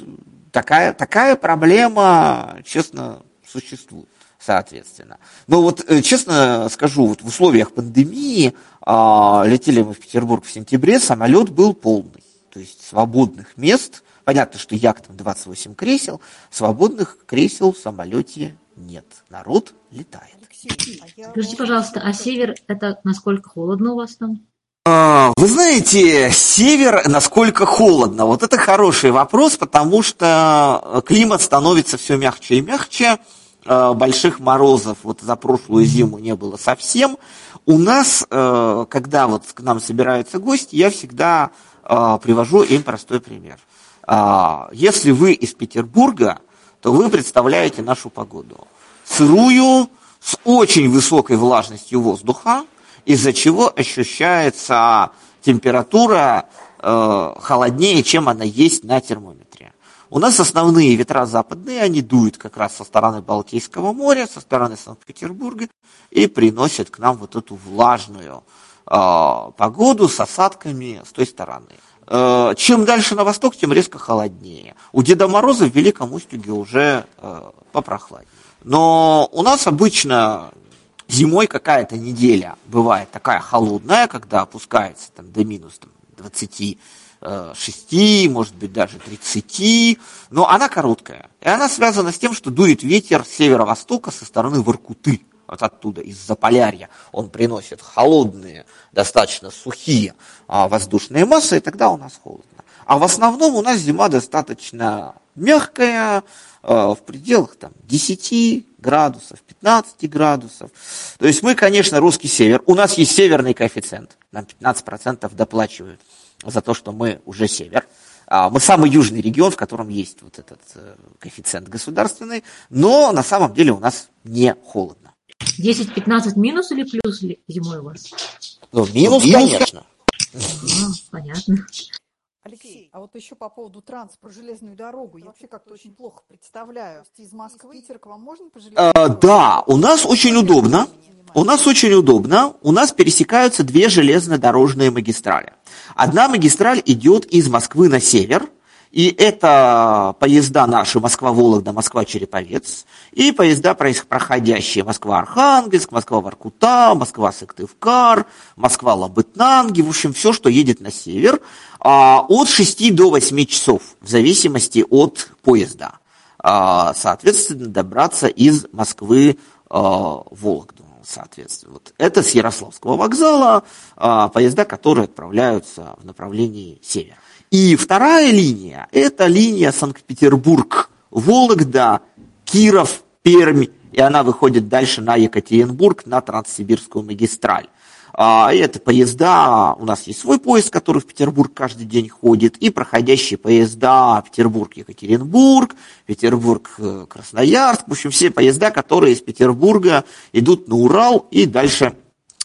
такая, такая проблема, честно, существует, соответственно. Но вот, э, честно скажу, вот в условиях пандемии э, летели мы в Петербург в сентябре, самолет был полный. То есть свободных мест, понятно, что як там 28 кресел, свободных кресел в самолете нет. Народ летает. Скажите, пожалуйста, а север это насколько холодно у вас там? А, Вы знаете, север, насколько холодно? Вот это хороший вопрос, потому что климат становится все мягче и мягче. А, Больших морозов вот за прошлую зиму не было совсем. У нас, э, когда вот к нам собираются гости, я всегда э, привожу им простой пример. А, Если вы из Петербурга, то вы представляете нашу погоду. Сырую, с очень высокой влажностью воздуха, из-за чего ощущается температура э, холоднее, чем она есть на термометре. У нас основные ветра западные, они дуют как раз со стороны Балтийского моря, со стороны Санкт-Петербурга и приносят к нам вот эту влажную э, погоду с осадками с той стороны. Э, чем дальше на восток, тем резко холоднее. У Деда Мороза в Великом Устюге уже э, попрохладнее. Но у нас обычно зимой какая-то неделя бывает такая холодная, когда опускается там, до минус там, 26, может быть, даже 30, но она короткая. И она связана с тем, что дует ветер с северо-востока со стороны Воркуты, вот оттуда, из Заполярья. Он приносит холодные, достаточно сухие а, воздушные массы, и тогда у нас холодно. А в основном у нас зима достаточно мягкая, э, в пределах там, 10 градусов, 15 градусов. То есть мы, конечно, русский север. У нас есть северный коэффициент. Нам 15% доплачивают за то, что мы уже север. А, Мы самый южный регион, в котором есть вот этот э, коэффициент государственный, но на самом деле у нас не холодно. 10-15 минус или плюс ли зимой у вас? Ну, минус, конечно. А, понятно. Алексей, а вот еще по поводу транспорта, железную дорогу. Я вообще как-то очень плохо представляю. Из Москвы, Питера к вам можно по железной Э, дороге? да, у нас очень удобно. У нас очень удобно. У нас пересекаются две железнодорожные магистрали. Одна магистраль идет из Москвы на север, и это поезда наши Москва-Вологда, Москва-Череповец, и поезда, проходящие Москва-Архангельск, Москва-Воркута, Москва-Сыктывкар, Москва-Лабытнанги, в общем, все, что едет на север, а, от 6 до 8 часов, в зависимости от поезда а, соответственно, добраться из Москвы а, в Вологду. Соответственно, вот это с Ярославского вокзала поезда, которые отправляются в направлении севера. И вторая линия – это линия Санкт-Петербург, Вологда, Киров, Пермь, и она выходит дальше на Екатеринбург, на Транссибирскую магистраль. А, это поезда, у нас есть свой поезд, который в Петербург каждый день ходит, и проходящие поезда Петербург-Екатеринбург, Петербург-Красноярск, в общем, все поезда, которые из Петербурга идут на Урал и дальше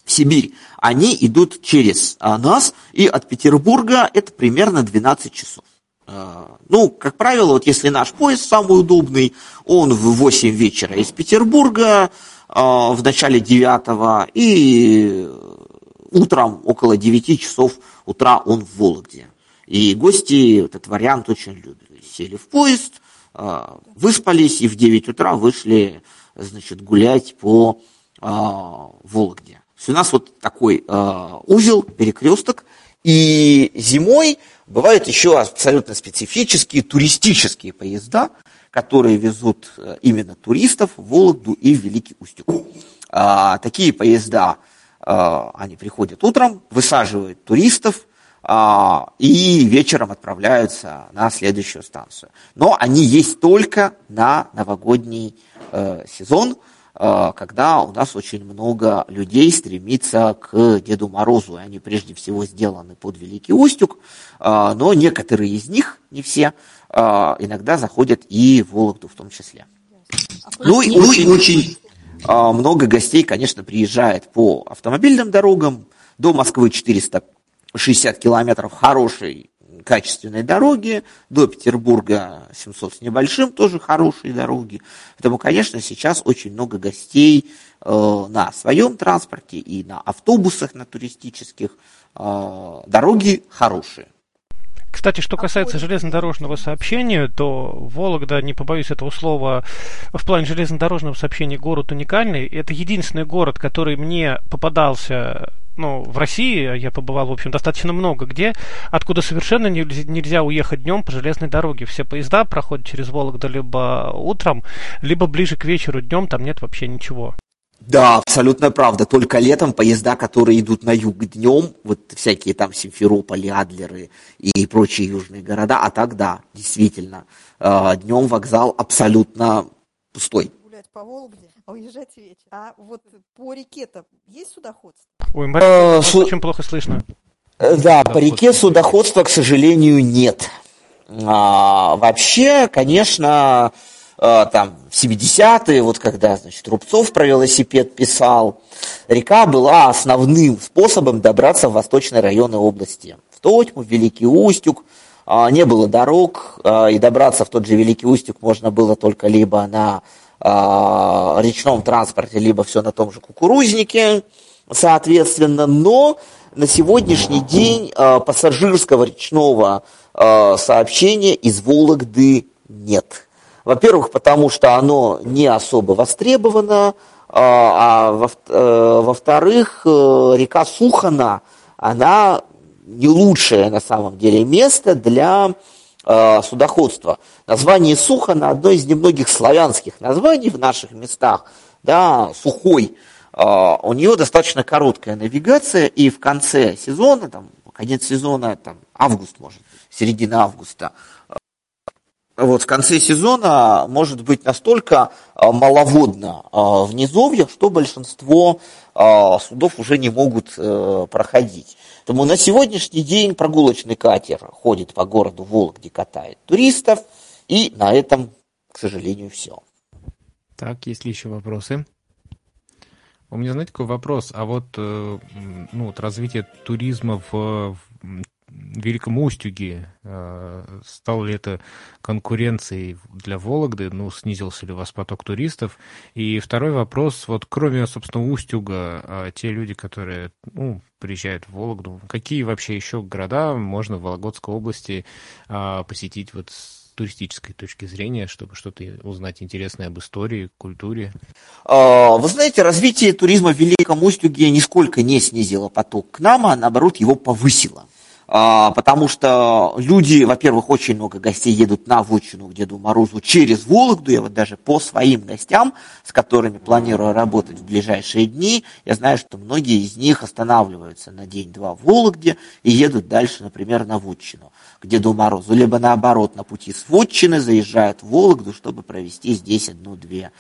в Сибирь. Они идут через а, нас, и от Петербурга это примерно 12 часов. А, Ну, как правило, вот если наш поезд самый удобный, он в 8 вечера из Петербурга, а, в начале 9 и утром около 9 часов утра он в Вологде. И гости этот вариант очень любят. Сели в поезд, выспались и в 9 утра вышли значит, гулять по Вологде. Есть у нас вот такой а, узел, перекресток. И зимой бывают еще абсолютно специфические туристические поезда, которые везут э, именно туристов в Вологду и в Великий Устюг. А, такие поезда, а, они приходят утром, высаживают туристов, а, и вечером отправляются на следующую станцию. Но они есть только на новогодний э, сезон, э, когда у нас очень много людей стремится к Деду Морозу. И они прежде всего сделаны под Великий Устюг, э, но некоторые из них, не все, э, иногда заходят и в Вологду в том числе. Ну и очень, очень много гостей, конечно, приезжает по автомобильным дорогам. До Москвы 460 километров хорошей качественной дороги, до Петербурга 700 с небольшим, тоже хорошие дороги. Поэтому, конечно, сейчас очень много гостей э, на своем транспорте и на автобусах, на туристических. Э, дороги хорошие. Кстати, что касается железнодорожного сообщения, то Вологда, не побоюсь этого слова, в плане железнодорожного сообщения город уникальный. Это единственный город, который мне попадался ну, в России, я побывал, в общем, достаточно много где, откуда совершенно нельзя, нельзя уехать днем по железной дороге. Все поезда проходят через Вологду либо утром, либо ближе к вечеру. Днем там нет вообще ничего. Да, абсолютно правда. Только летом поезда, которые идут на юг днем, вот всякие там Симферополи, Адлеры и прочие южные города, а так да, действительно, днем вокзал абсолютно пустой. Гулять по Вологде, а уезжать вечером. А вот по реке-то есть судоходство? Ой, Мария, Э, су- очень плохо слышно. Э, Да, по реке судоходства, к сожалению, нет. А, вообще, конечно, э, там в 70-е, вот когда, значит, Рубцов про велосипед писал, река была основным способом добраться в восточные районы области. В Тотьму, в Великий Устюг, а, не было дорог, а, и добраться в тот же Великий Устюг можно было только либо на а, речном транспорте, либо все на том же кукурузнике, соответственно, но на сегодняшний день а, пассажирского речного а, сообщения из Вологды нет. Во-первых, потому что оно не особо востребовано, а, а э, во-вторых, э, река Сухана, она не лучшее на самом деле место для судоходства. Название Сухана одно из немногих славянских названий в наших местах, да, сухой. Э, у нее достаточно короткая навигация, и в конце сезона, там, конец сезона, там, август может быть, середины августа. Вот, в конце сезона может быть настолько а, маловодно а, в низовьях, что большинство а, судов уже не могут э, проходить. Поэтому на сегодняшний день прогулочный катер ходит по городу Вологде, катает туристов, и на этом, к сожалению, все. Так, есть ли еще вопросы? У меня, знаете, такой вопрос. А вот, э, ну, вот развитие туризма в, в Великом Устюге, э, стало ли это конкуренцией для Вологды, ну, снизился ли у вас поток туристов? И второй вопрос, вот кроме, собственно, Устюга, э, те люди, которые, ну, приезжают в Вологду, какие вообще еще города можно в Вологодской области э, посетить вот с туристической точки зрения, чтобы что-то узнать интересное об истории, культуре? А, Вы знаете, развитие туризма в Великом Устюге нисколько не снизило поток к нам, а наоборот его повысило. А, Потому что люди, во-первых, очень много гостей едут на вотчину к Деду Морозу через Вологду. Я вот даже по своим гостям, с которыми планирую работать в ближайшие дни, я знаю, что многие из них останавливаются на день-два в Вологде и едут дальше, например, на вотчину к Деду Морозу. Либо наоборот, на пути с вотчины заезжают в Вологду, чтобы провести здесь одну-две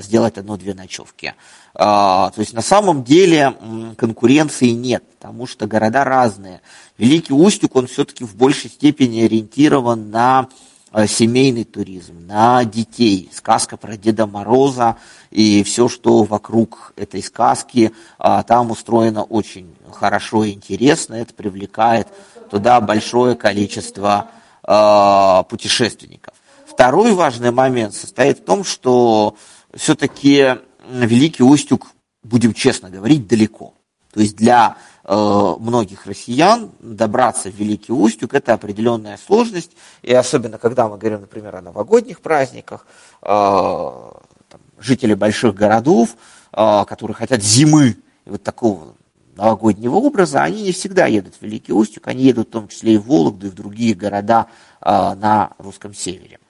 сделать одну-две ночевки. А, То есть на самом деле конкуренции нет, потому что города разные. Великий Устюг, он все-таки в большей степени ориентирован на э, семейный туризм, на детей. Сказка про Деда Мороза и все, что вокруг этой сказки, а, там устроено очень хорошо и интересно. Это привлекает туда большое количество э, путешественников. Второй важный момент состоит в том, что все-таки Великий Устюг, будем честно говорить, далеко. То есть для э, многих россиян добраться в Великий Устюг это определенная сложность, и особенно когда мы говорим, например, о новогодних праздниках, э, там, жители больших городов, э, которые хотят зимы, и вот такого новогоднего образа, они не всегда едут в Великий Устюг, они едут в том числе и в Вологду, и в другие города э, на русском севере.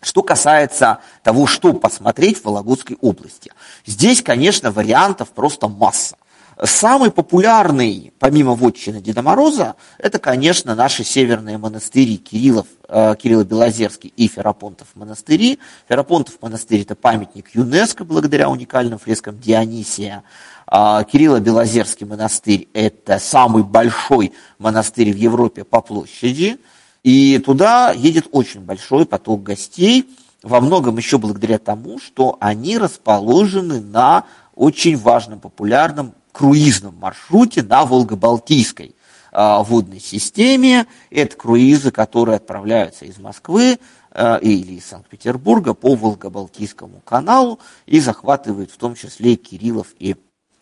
Что касается того, что посмотреть в Вологодской области. Здесь, конечно, вариантов просто масса. Самый популярный, помимо вотчины Деда Мороза, это, конечно, наши северные монастыри Кириллов, э, Кирилло-Белозерский и Ферапонтов монастыри. Ферапонтов монастырь – это памятник ЮНЕСКО благодаря уникальным фрескам Дионисия. А Кирилло-Белозерский монастырь – это самый большой монастырь в Европе по площади. И туда едет очень большой поток гостей, во многом еще благодаря тому, что они расположены на очень важном, популярном круизном маршруте на Волго-Балтийской а, водной системе. Это круизы, которые отправляются из Москвы а, или из Санкт-Петербурга по Волго-Балтийскому каналу и захватывают в том числе Кириллов и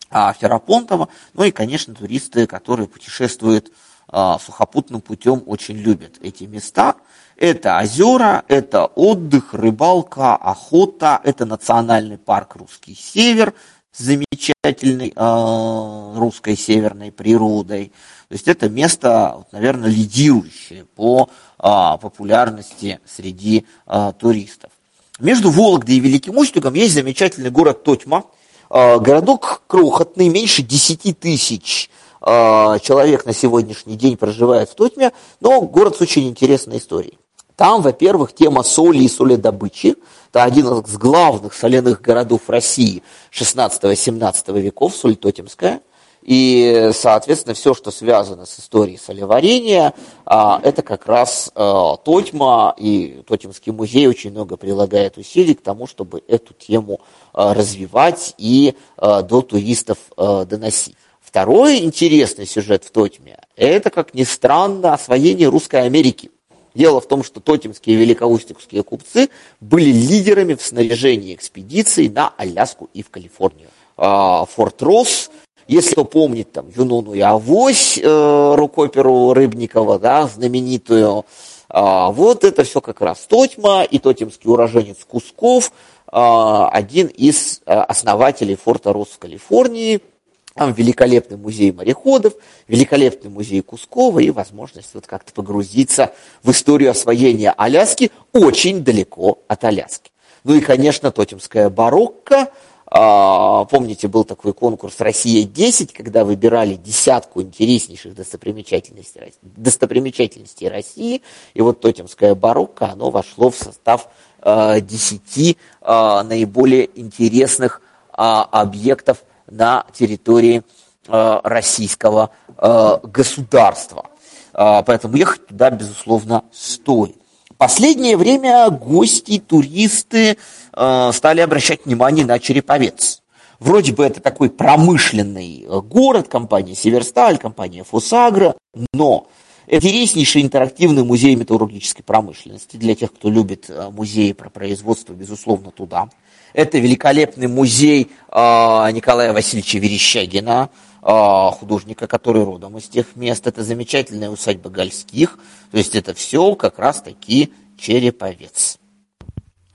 а, Ферапонтова. Ну и, конечно, туристы, которые путешествуют сухопутным путем, очень любят эти места. Это озера, это отдых, рыбалка, охота, это национальный парк Русский Север замечательной э, русской северной природой. То есть это место, наверное, лидирующее по э, популярности среди э, туристов. Между Вологдой и Великим Устюгом есть замечательный город Тотьма. Э, городок крохотный, меньше 10 тысяч человек на сегодняшний день проживает в Тотьме, но город с очень интересной историей. Там, во-первых, тема соли и соледобычи. Это один из главных соляных городов России 16-17 веков, соль Тотемская. И, соответственно, все, что связано с историей солеварения, а, это как раз а, Тотьма, и Тотемский музей очень много прилагает усилий к тому, чтобы эту тему а, развивать и до туристов доносить. Второй интересный сюжет в Тотьме – это, как ни странно, освоение Русской Америки. Дело в том, что тотемские и великоустюгские купцы были лидерами в снаряжении экспедиций на Аляску и в Калифорнию. А, Форт Росс, если кто помнит, там, Юнону и Авось, э, рукоперу Рыбникова, да, знаменитую, а, вот это все как раз Тотьма и тотемский уроженец Кусков, а, один из э, основателей форта Росс в Калифорнии – там великолепный музей мореходов, великолепный музей Кускова и возможность вот как-то погрузиться в историю освоения Аляски очень далеко от Аляски. Ну и, конечно, Тотемская барокко, А, Помните, был такой конкурс «Россия-10», когда выбирали десятку интереснейших достопримечательностей, достопримечательностей России. И вот Тотемское барокко, оно вошло в состав а, десяти а, наиболее интересных объектов на территории а, российского а, государства. А, Поэтому ехать туда, безусловно, стоит. Последнее время гости, туристы э, стали обращать внимание на Череповец. Вроде бы это такой промышленный э, город, компания Северсталь, компания Фосагро, но интереснейший интерактивный музей металлургической промышленности для тех, кто любит э, музеи про производство, безусловно, туда. Это великолепный музей э, Николая Васильевича Верещагина, э, художника, который родом из тех мест. Это замечательная усадьба Гольских. То есть это все как раз таки Череповец.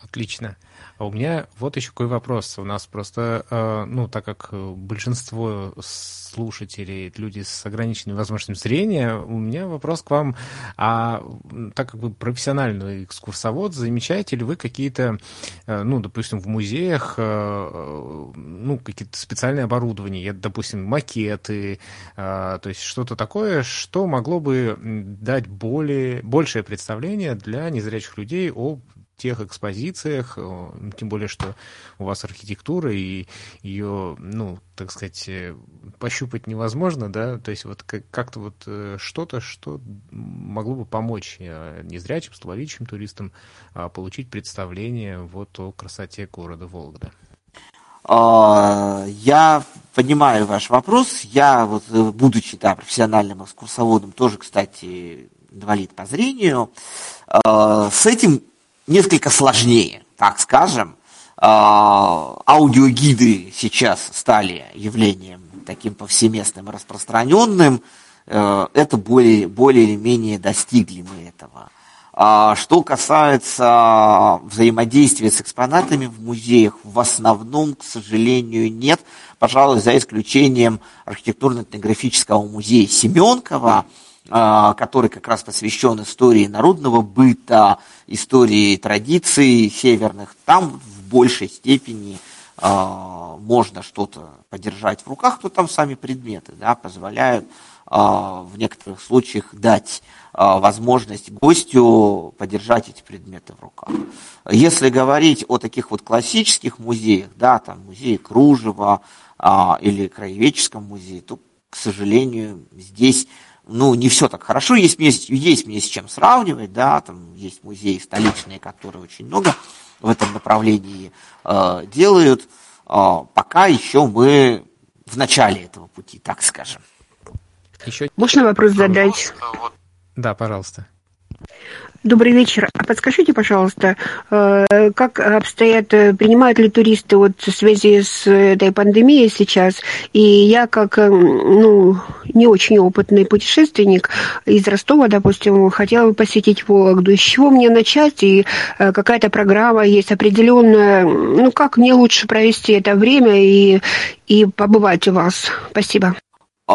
Отлично. А у меня вот еще какой вопрос. У нас просто, э, ну, так как э, большинство слушателей люди с ограниченными возможностями зрения, у меня вопрос к вам. А так как вы профессиональный экскурсовод, замечаете ли вы какие-то, э, ну, допустим, в музеях, ну, какие-то специальные оборудования, допустим, макеты, то есть что-то такое, что могло бы дать более, большее представление для незрячих людей о тех экспозициях, э, тем более, что у вас архитектура, и ее, ну, так сказать, э, пощупать невозможно, да, то есть вот как- как-то вот э, что-то, что могло бы помочь незрячим, слабовидящим туристам а, получить представление вот о красоте города Вологда. Я понимаю ваш вопрос. Я, вот, будучи да, профессиональным экскурсоводом, тоже, кстати, инвалид по зрению, а, с этим несколько сложнее, так скажем. А, Аудиогиды сейчас стали явлением таким повсеместным и распространенным. Э, Это более, более или менее достигли мы этого. А Что касается взаимодействия с экспонатами в музеях, в основном, к сожалению, нет. Пожалуй, за исключением архитектурно-этнографического музея Семенкова, а, который как раз посвящен истории народного быта, истории традиций северных. Там в большей степени а, можно что-то подержать в руках, то там сами предметы да, позволяют а, в некоторых случаях дать а, возможность гостю подержать эти предметы в руках. Если говорить о таких вот классических музеях, да, там музее Кружева а, или Краеведческом музее, то, к сожалению, здесь ну, не все так хорошо, есть мне, есть мне с чем сравнивать, да, там есть музеи столичные, которые очень много в этом направлении э, делают, А, пока еще мы в начале этого пути, так скажем. Еще... Можно вопрос задать? Да, пожалуйста. Добрый вечер. А подскажите, пожалуйста, э, как обстоят, э, принимают ли туристы вот в связи с этой пандемией сейчас? И я как, э, ну, не очень опытный путешественник из Ростова, допустим, хотела бы посетить Вологду. С чего мне начать? И какая-то программа есть определенная, ну, как мне лучше провести это время и, и побывать у вас? Спасибо.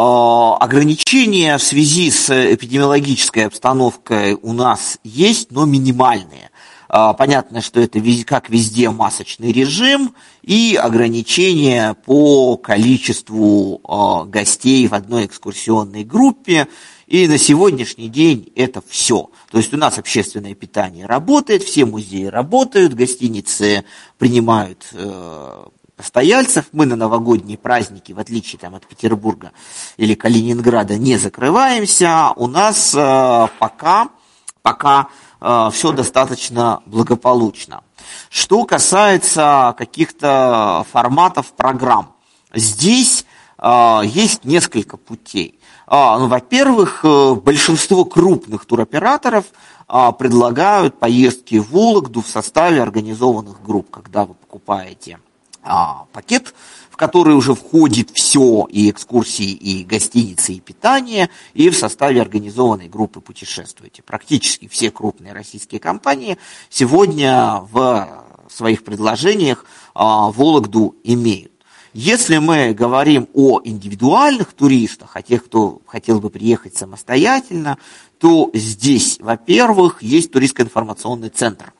А, Ограничения в связи с эпидемиологической обстановкой у нас есть, но минимальные. А, Понятно, что это как везде масочный режим и ограничения по количеству а, гостей в одной экскурсионной группе. И на сегодняшний день это все. То есть у нас общественное питание работает, все музеи работают, гостиницы принимают э, постояльцев. Мы на новогодние праздники, в отличие там, от Петербурга или Калининграда, не закрываемся. У нас э, пока, пока все достаточно благополучно. Что касается каких-то форматов программ, здесь э, есть несколько путей. А, ну, во-первых, э, большинство крупных туроператоров а, предлагают поездки в Вологду в составе организованных групп, когда вы покупаете а, пакет, в который уже входит все, и экскурсии, и гостиницы, и питание, и в составе организованной группы путешествуете. Практически все крупные российские компании сегодня в своих предложениях а, Вологду имеют. Если мы говорим о индивидуальных туристах, о тех, кто хотел бы приехать самостоятельно, то здесь, во-первых, есть туристско-информационный центр,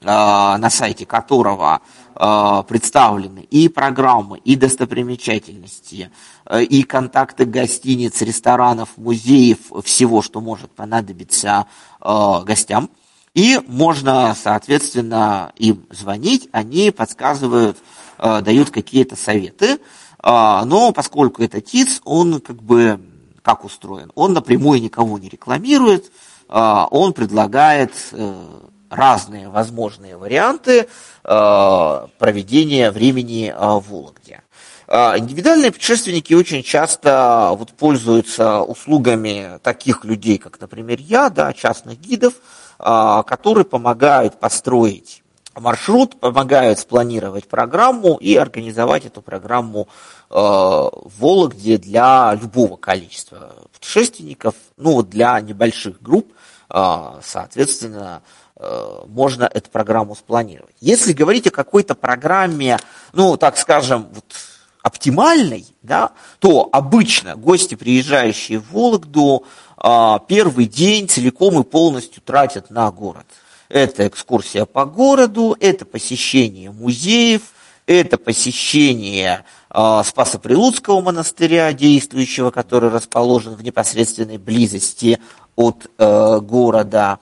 на сайте которого представлены и программы, и достопримечательности, и контакты гостиниц, ресторанов, музеев, всего, что может понадобиться гостям. И можно, соответственно, им звонить, они подсказывают, дают какие-то советы. Но поскольку это ТИЦ, он как бы как устроен? Он напрямую никого не рекламирует, он предлагает э, разные возможные варианты э, проведения времени э, в Вологде. Индивидуальные путешественники очень часто вот пользуются услугами таких людей, как, например, я, да, частных гидов, которые помогают построить маршрут, помогают спланировать программу и организовать эту программу в Вологде для любого количества путешественников, ну, для небольших групп, соответственно, Э, можно эту программу спланировать. Если говорить о какой-то программе, ну, так скажем, вот, оптимальной, да, то обычно гости, приезжающие в Вологду, а, первый день целиком и полностью тратят на город. Это экскурсия по городу, это посещение музеев, это посещение э, Спасо-Прилуцкого монастыря, действующего, который расположен в непосредственной близости от э, города, а,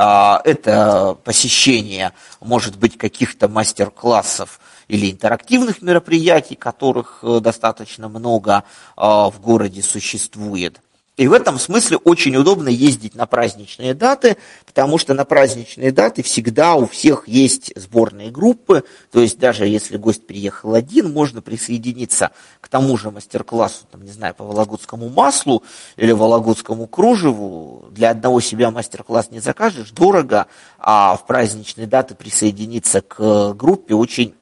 это посещение, может быть, каких-то мастер-классов или интерактивных мероприятий, которых э, достаточно много а, в городе существует. И в этом смысле очень удобно ездить на праздничные даты, потому что на праздничные даты всегда у всех есть сборные группы, то есть даже если гость приехал один, можно присоединиться к тому же мастер-классу, там, не знаю, по вологодскому маслу или вологодскому кружеву. Для одного себя мастер-класс не закажешь, дорого, а в праздничные даты присоединиться к группе очень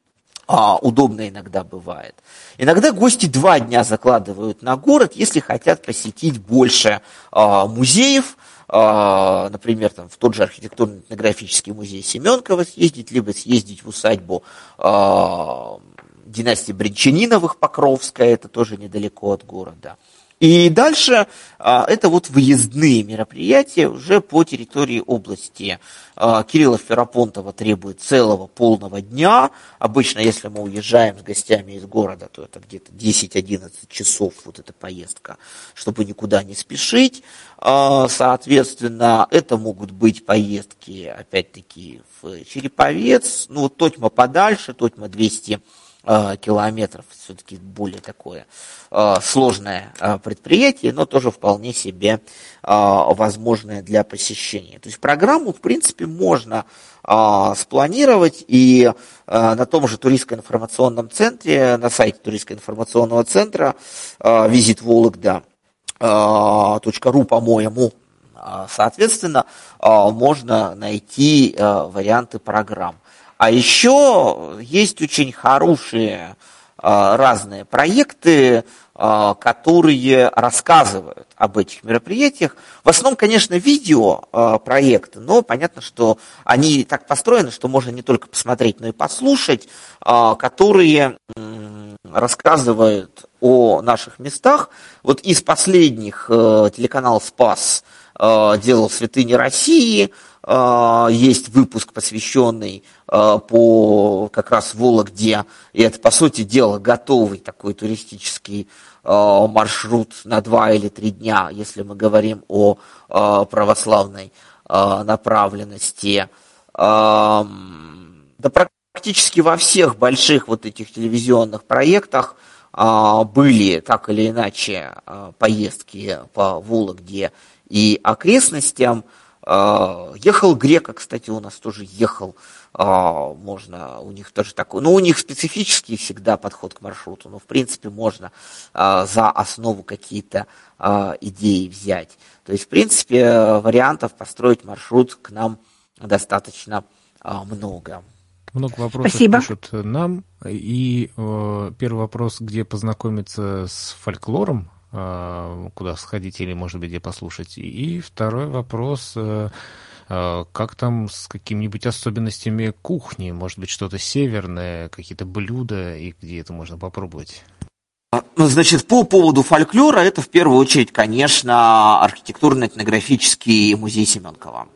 а, удобно иногда бывает. Иногда гости два дня закладывают на город, если хотят посетить больше а, музеев, а, например, там, в тот же архитектурно-этнографический музей Семенкова съездить, либо съездить в усадьбу а, династии Бринчаниновых Покровская, это тоже недалеко от города. И дальше а, это вот выездные мероприятия уже по территории области. А, Кирилла Ферапонтова требует целого полного дня. Обычно, если мы уезжаем с гостями из города, то это где-то 10-11 часов вот эта поездка, чтобы никуда не спешить. А, соответственно, это могут быть поездки, опять-таки, в Череповец, ну, Тотьма подальше, Тотьма 200 Э, километров, все-таки более такое э, сложное э, предприятие, но тоже вполне себе возможное для посещения. То есть программу, в принципе, можно спланировать и на том же туристско-информационном центре, на сайте туристско-информационного центра визит Вологда по-моему, соответственно, можно найти варианты программ. А еще есть очень хорошие а, разные проекты, а, которые рассказывают об этих мероприятиях. В основном, конечно, видео а, проекты, но понятно, что они так построены, что можно не только посмотреть, но и послушать, которые рассказывают о наших местах. Вот из последних э, телеканал «Спас» делал «Святыни России», есть выпуск, посвященный Э, по как раз Вологде. И это, по сути дела, готовый такой туристический э, маршрут на два или три дня, если мы говорим о православной направленности. Да практически во всех больших вот этих телевизионных проектах были так или иначе поездки по Вологде и окрестностям. Ехал Грека, кстати, у нас тоже ехал а, можно, у них тоже такой, ну, у них специфический всегда подход к маршруту, но, в принципе, можно а, за основу какие-то а, идеи взять. То есть, в принципе, вариантов построить маршрут к нам достаточно много. Много вопросов Спасибо. пишут нам. И э, первый вопрос, где познакомиться с фольклором, куда сходить или, может быть, где послушать. И второй вопрос, э, Э, как там с какими-нибудь особенностями кухни? Может быть, что-то северное, какие-то блюда, и где это можно попробовать? А, ну, значит, по поводу фольклора, это в первую очередь, конечно, архитектурно-этнографический музей Семенкова.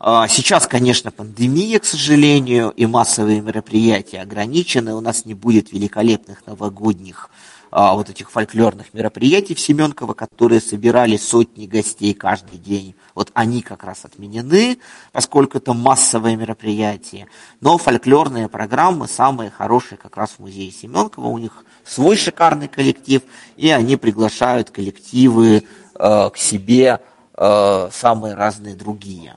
А, Сейчас, конечно, пандемия, к сожалению, и массовые мероприятия ограничены. У нас не будет великолепных новогодних а, вот этих фольклорных мероприятий в Семенково, которые собирали сотни гостей каждый день. Вот они как раз отменены, поскольку это массовые мероприятия. Но фольклорные программы самые хорошие как раз в музее Семенкова. У них свой шикарный коллектив, и они приглашают коллективы э, к себе э, самые разные другие.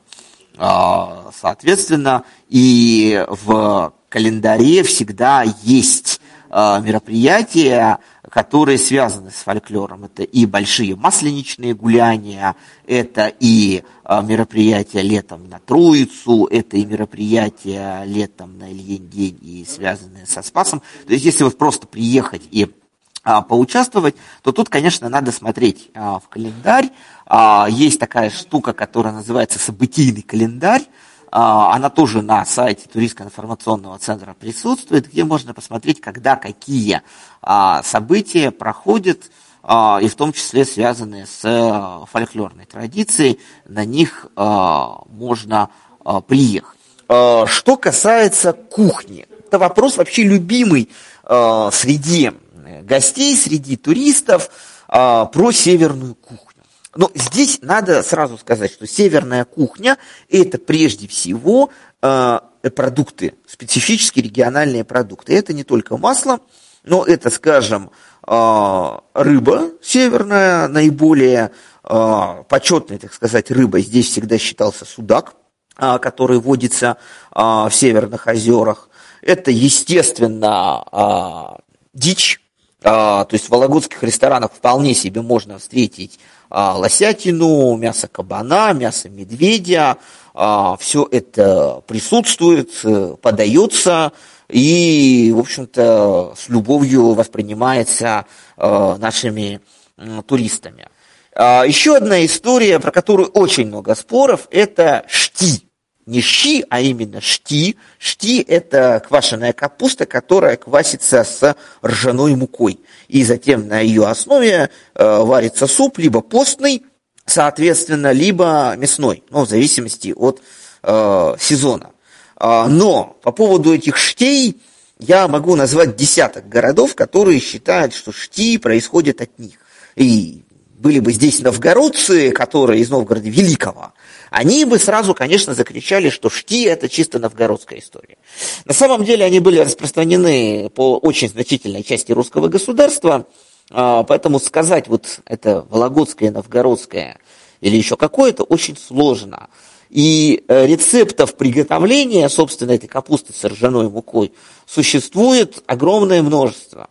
А, Соответственно, и в календаре всегда есть а, мероприятия, которые связаны с фольклором. Это и большие масленичные гуляния, это и а, мероприятия летом на Троицу, это и мероприятия летом на Ильин день и связанные со Спасом. То есть, если вот просто приехать и а, поучаствовать, то тут, конечно, надо смотреть а, в календарь. А, Есть такая штука, которая называется событийный календарь. А, Она тоже на сайте туристско-информационного центра присутствует, где можно посмотреть, когда какие а, события проходят, а, и в том числе связанные с а, фольклорной традицией. На них можно приехать. Что касается кухни, это вопрос вообще любимый среди гостей, среди туристов про северную кухню. Но здесь надо сразу сказать, что северная кухня – это прежде всего а, продукты, специфические региональные продукты. Это не только масло, но это, скажем, а, рыба северная, наиболее а, почетной, так сказать, рыбой здесь всегда считался судак, а, который водится а, в северных озерах. Это, естественно, а, дичь, а, то есть в вологодских ресторанах вполне себе можно встретить а, лосятину, мясо кабана, мясо медведя. Все это присутствует, э, подается и, в общем-то, с любовью воспринимается э, нашими туристами. А, Еще одна история, про которую очень много споров, это шти не щи, а именно шти. Шти – это квашеная капуста, которая квасится с ржаной мукой. И затем на ее основе э, варится суп, либо постный, соответственно, либо мясной, ну, в зависимости от э, сезона. А, Но по поводу этих штей я могу назвать десяток городов, которые считают, что шти происходят от них. И были бы здесь новгородцы, которые из Новгорода Великого, они бы сразу, конечно, закричали, что шти – это чисто новгородская история. На самом деле они были распространены по очень значительной части русского государства, а, поэтому сказать вот это вологодское, новгородское или еще какое-то очень сложно. И э, рецептов приготовления, собственно, этой капусты с ржаной мукой существует огромное множество.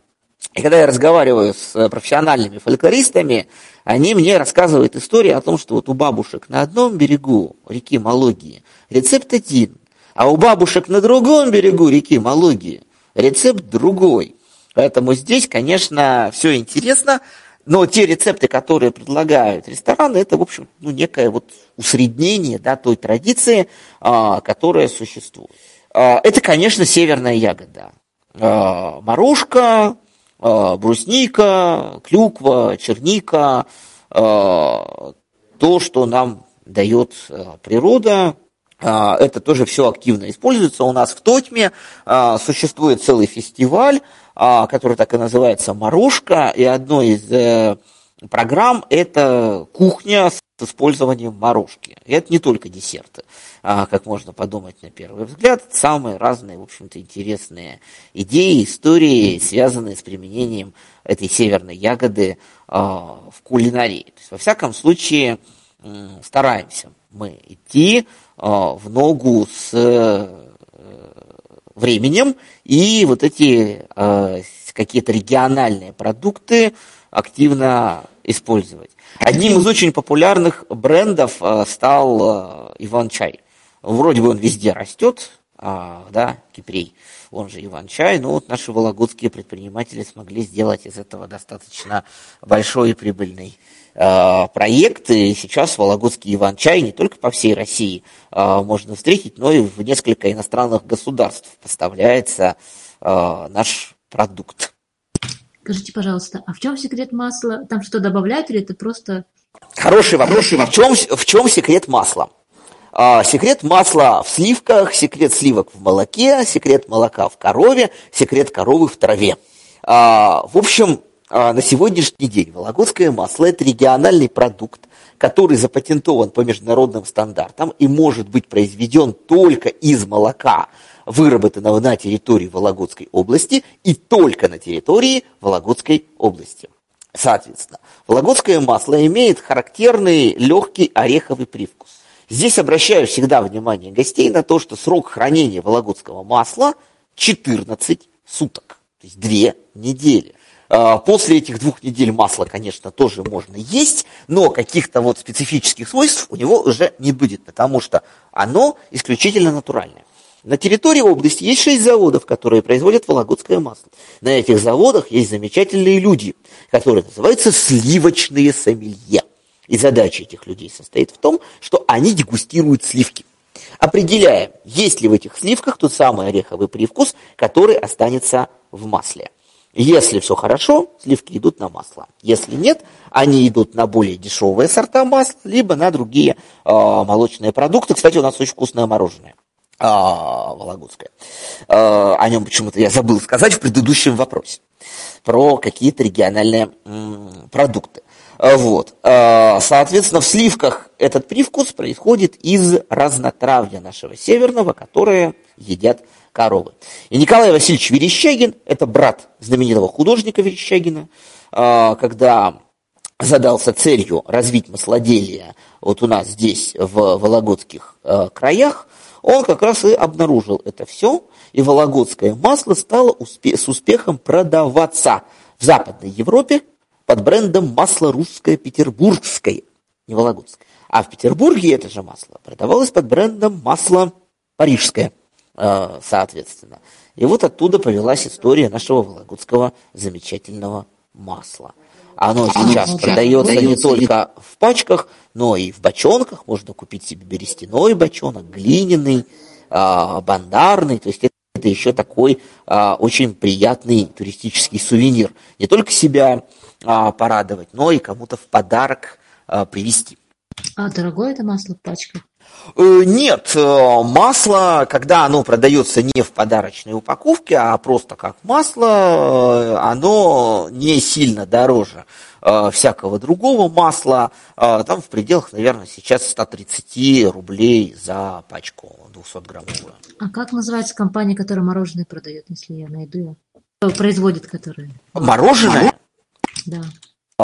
И когда я разговариваю с э, профессиональными фольклористами, они мне рассказывают истории о том, что вот у бабушек на одном берегу реки Малогии рецепт один, а у бабушек на другом берегу реки Малогии рецепт другой. Поэтому здесь, конечно, все интересно, но те рецепты, которые предлагают рестораны, это, в общем, ну, некое вот усреднение да, той традиции, а, которая существует. А, это, конечно, северная ягода. А, морожка, брусника, клюква, черника, а, то, что нам дает а, природа, это тоже все активно используется. У нас в Тотьме существует целый фестиваль, который так и называется «Морожка», и одной из э, программ – это кухня с использованием морожки. И это не только десерты, а, как можно подумать на первый взгляд. Самые разные, в общем-то, интересные идеи, истории, связанные с применением этой северной ягоды а, в кулинарии. То есть, во всяком случае, стараемся мы идти а, в ногу с э, временем и вот эти какие-то региональные продукты активно использовать. Одним из очень популярных брендов стал э, Иван-чай. Вроде бы он везде растет, а, да, Кипрей, он же Иван-чай, но вот наши вологодские предприниматели смогли сделать из этого достаточно большой и прибыльный э, проект. И сейчас вологодский Иван-чай не только по всей России можно встретить, но и в несколько иностранных государств поставляется наш продукт. Скажите, пожалуйста, а в чем секрет масла? Там что добавляют или это просто... Хороший вопрос. В чем, в чем секрет масла? А, секрет масла в сливках, секрет сливок в молоке, секрет молока в корове, секрет коровы в траве. А, в общем, а, на сегодняшний день вологодское масло – это региональный продукт, который запатентован по международным стандартам и может быть произведен только из молока, выработанного на территории Вологодской области и только на территории Вологодской области. Соответственно, вологодское масло имеет характерный легкий ореховый привкус. Здесь обращаю всегда внимание гостей на то, что срок хранения вологодского масла 14 суток, то есть 2 недели. А, После этих двух недель масло, конечно, тоже можно есть, но каких-то вот специфических свойств у него уже не будет, потому что оно исключительно натуральное. На территории области есть шесть заводов, которые производят вологодское масло. На этих заводах есть замечательные люди, которые называются сливочные сомелье. И задача этих людей состоит в том, что они дегустируют сливки, определяя, есть ли в этих сливках тот самый ореховый привкус, который останется в масле. Если все хорошо, сливки идут на масло. Если нет, они идут на более дешевые сорта масла, либо на другие э, молочные продукты. Кстати, у нас очень вкусное мороженое. А, вологодское. А, о нем почему-то я забыл сказать в предыдущем вопросе. Про какие-то региональные м, продукты. А, Вот. А, Соответственно, в сливках этот привкус происходит из разнотравья нашего северного, которое едят коровы. И Николай Васильевич Верещагин, это брат знаменитого художника Верещагина, а, когда задался целью развить маслоделие вот у нас здесь, в Вологодских э, краях, он как раз и обнаружил это все, и вологодское масло стало успе- с успехом продаваться в Западной Европе под брендом масло русское петербургское, не вологодское. А в Петербурге это же масло продавалось под брендом масло парижское, э, соответственно. И вот оттуда повелась история нашего вологодского замечательного масла. Оно сейчас продается не только в пачках, но и в бочонках. Можно купить себе берестяной бочонок, глиняный, а, бандарный. То есть это, еще такой а, очень приятный туристический сувенир. Не только себя порадовать, но и кому-то в подарок а, привезти. А дорогое это масло в пачках? Э, Нет, э, масло, когда оно продается не в подарочной упаковке, а просто как масло, э, оно не сильно дороже всякого другого масла. Там в пределах, наверное, сейчас 130 рублей за пачку 200-граммовую. А как называется компания, которая мороженое продает, если я найду ее? Производит которое? Мороженое? Да.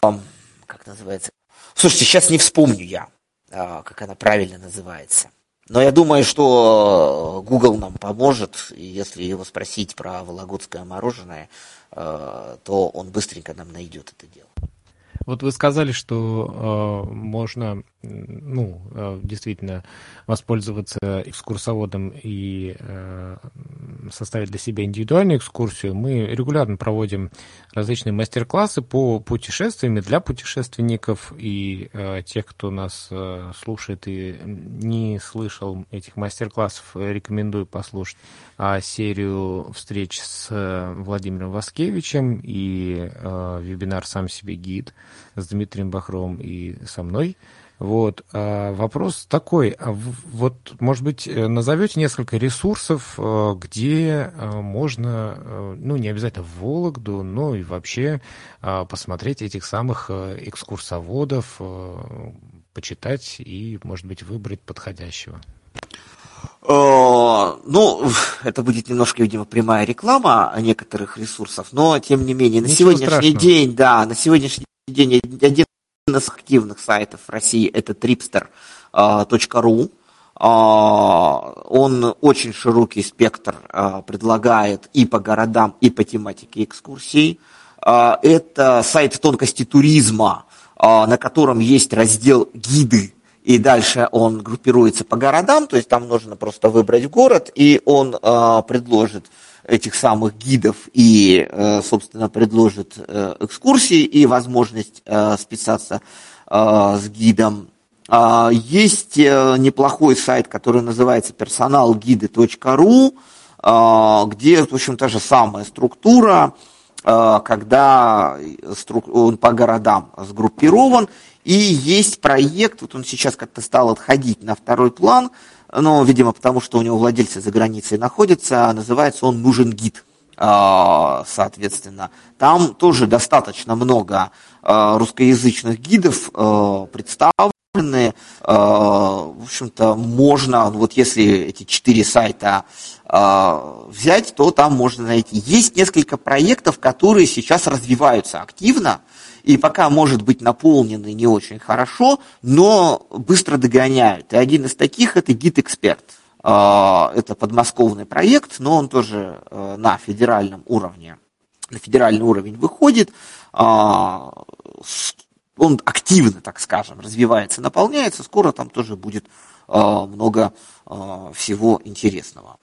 Ам, Как называется? Слушайте, сейчас не вспомню я, а, как она правильно называется. Но я думаю, что э, Google нам поможет, и если его спросить про вологодское мороженое, э, то он быстренько нам найдет это дело. Вот вы сказали, что э, можно, ну, э, действительно воспользоваться экскурсоводом и э, составить для себя индивидуальную экскурсию. Мы регулярно проводим различные мастер-классы по путешествиям для путешественников и э, тех, кто нас слушает и не слышал этих мастер-классов, рекомендую послушать а, серию встреч с Владимиром Васкевичем и вебинар «Сам себе гид» с Дмитрием Бахровым и со мной. Вот. а вопрос такой, а вот, может быть, э, назовете несколько ресурсов, э, где э, можно, ну, не обязательно в Вологду, но и вообще э, посмотреть этих самых экскурсоводов, почитать и, может быть, выбрать подходящего. Ну, это будет немножко, видимо, прямая реклама некоторых ресурсов, но тем не менее, на Ничего сегодняшний страшного. день, да, на сегодняшний день один из активных сайтов России это tripster.ru. Он очень широкий спектр а, предлагает и по городам, и по тематике экскурсий. А, Это сайт тонкости туризма, а, на котором есть раздел гиды, и дальше он группируется по городам, то есть там нужно просто выбрать город, и он а, предложит этих самых гидов и, э, собственно, предложит э, экскурсии и возможность э, списаться с гидом. А, Есть неплохой сайт, который называется персоналгиды.ру, а, где, в общем, та же самая структура, э, когда он по городам сгруппирован, И есть проект, вот он сейчас как-то стал отходить на второй план, но, видимо, потому что у него владельцы за границей находятся, называется он «Нужен гид». А, соответственно, там тоже достаточно много а, русскоязычных гидов а, представлены. В общем-то, можно, ну вот если эти четыре сайта взять, то там можно найти. Есть несколько проектов, которые сейчас развиваются активно, и пока может быть наполнены не очень хорошо, но быстро догоняют. И один из таких это гид-эксперт. А, это подмосковный проект, но он тоже э, на федеральном уровне, на федеральный уровень выходит. А, он активно, так скажем, развивается, наполняется. Скоро там тоже будет а, много всего интересного.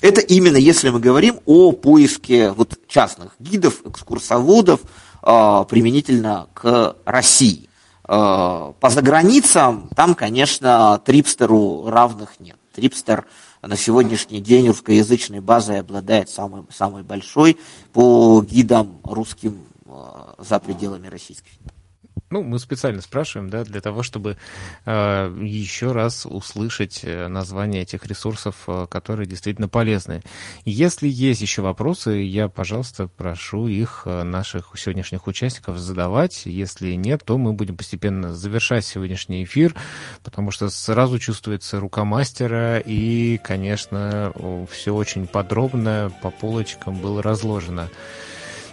Это именно если мы говорим о поиске вот частных гидов, экскурсоводов применительно к России. По заграницам там, конечно, трипстеру равных нет. Трипстер на сегодняшний день русскоязычной базой обладает самой, самой большой по гидам русским э, за пределами Российской Федерации. Ну, мы специально спрашиваем, да, для того, чтобы э, еще раз услышать э, название этих ресурсов, э, которые действительно полезны. Если есть еще вопросы, я, пожалуйста, прошу их, э, наших сегодняшних участников, задавать. Если нет, то мы будем постепенно завершать сегодняшний эфир, потому что сразу чувствуется рука мастера, и, конечно, все очень подробно по полочкам было разложено.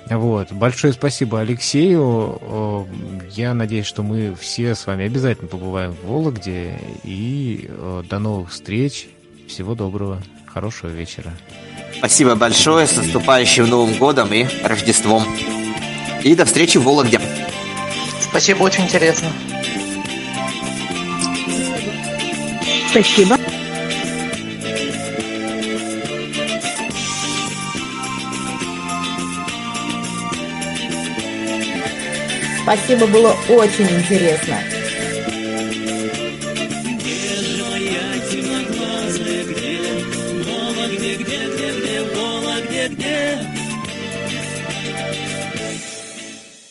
Вот. Большое спасибо Алексею. Я надеюсь, что мы все с вами обязательно побываем в Вологде. И до новых встреч. Всего доброго. Хорошего вечера. Спасибо большое. С наступающим Новым годом и Рождеством. И до встречи в Вологде. Спасибо, очень интересно. Спасибо. Спасибо, было очень интересно. где,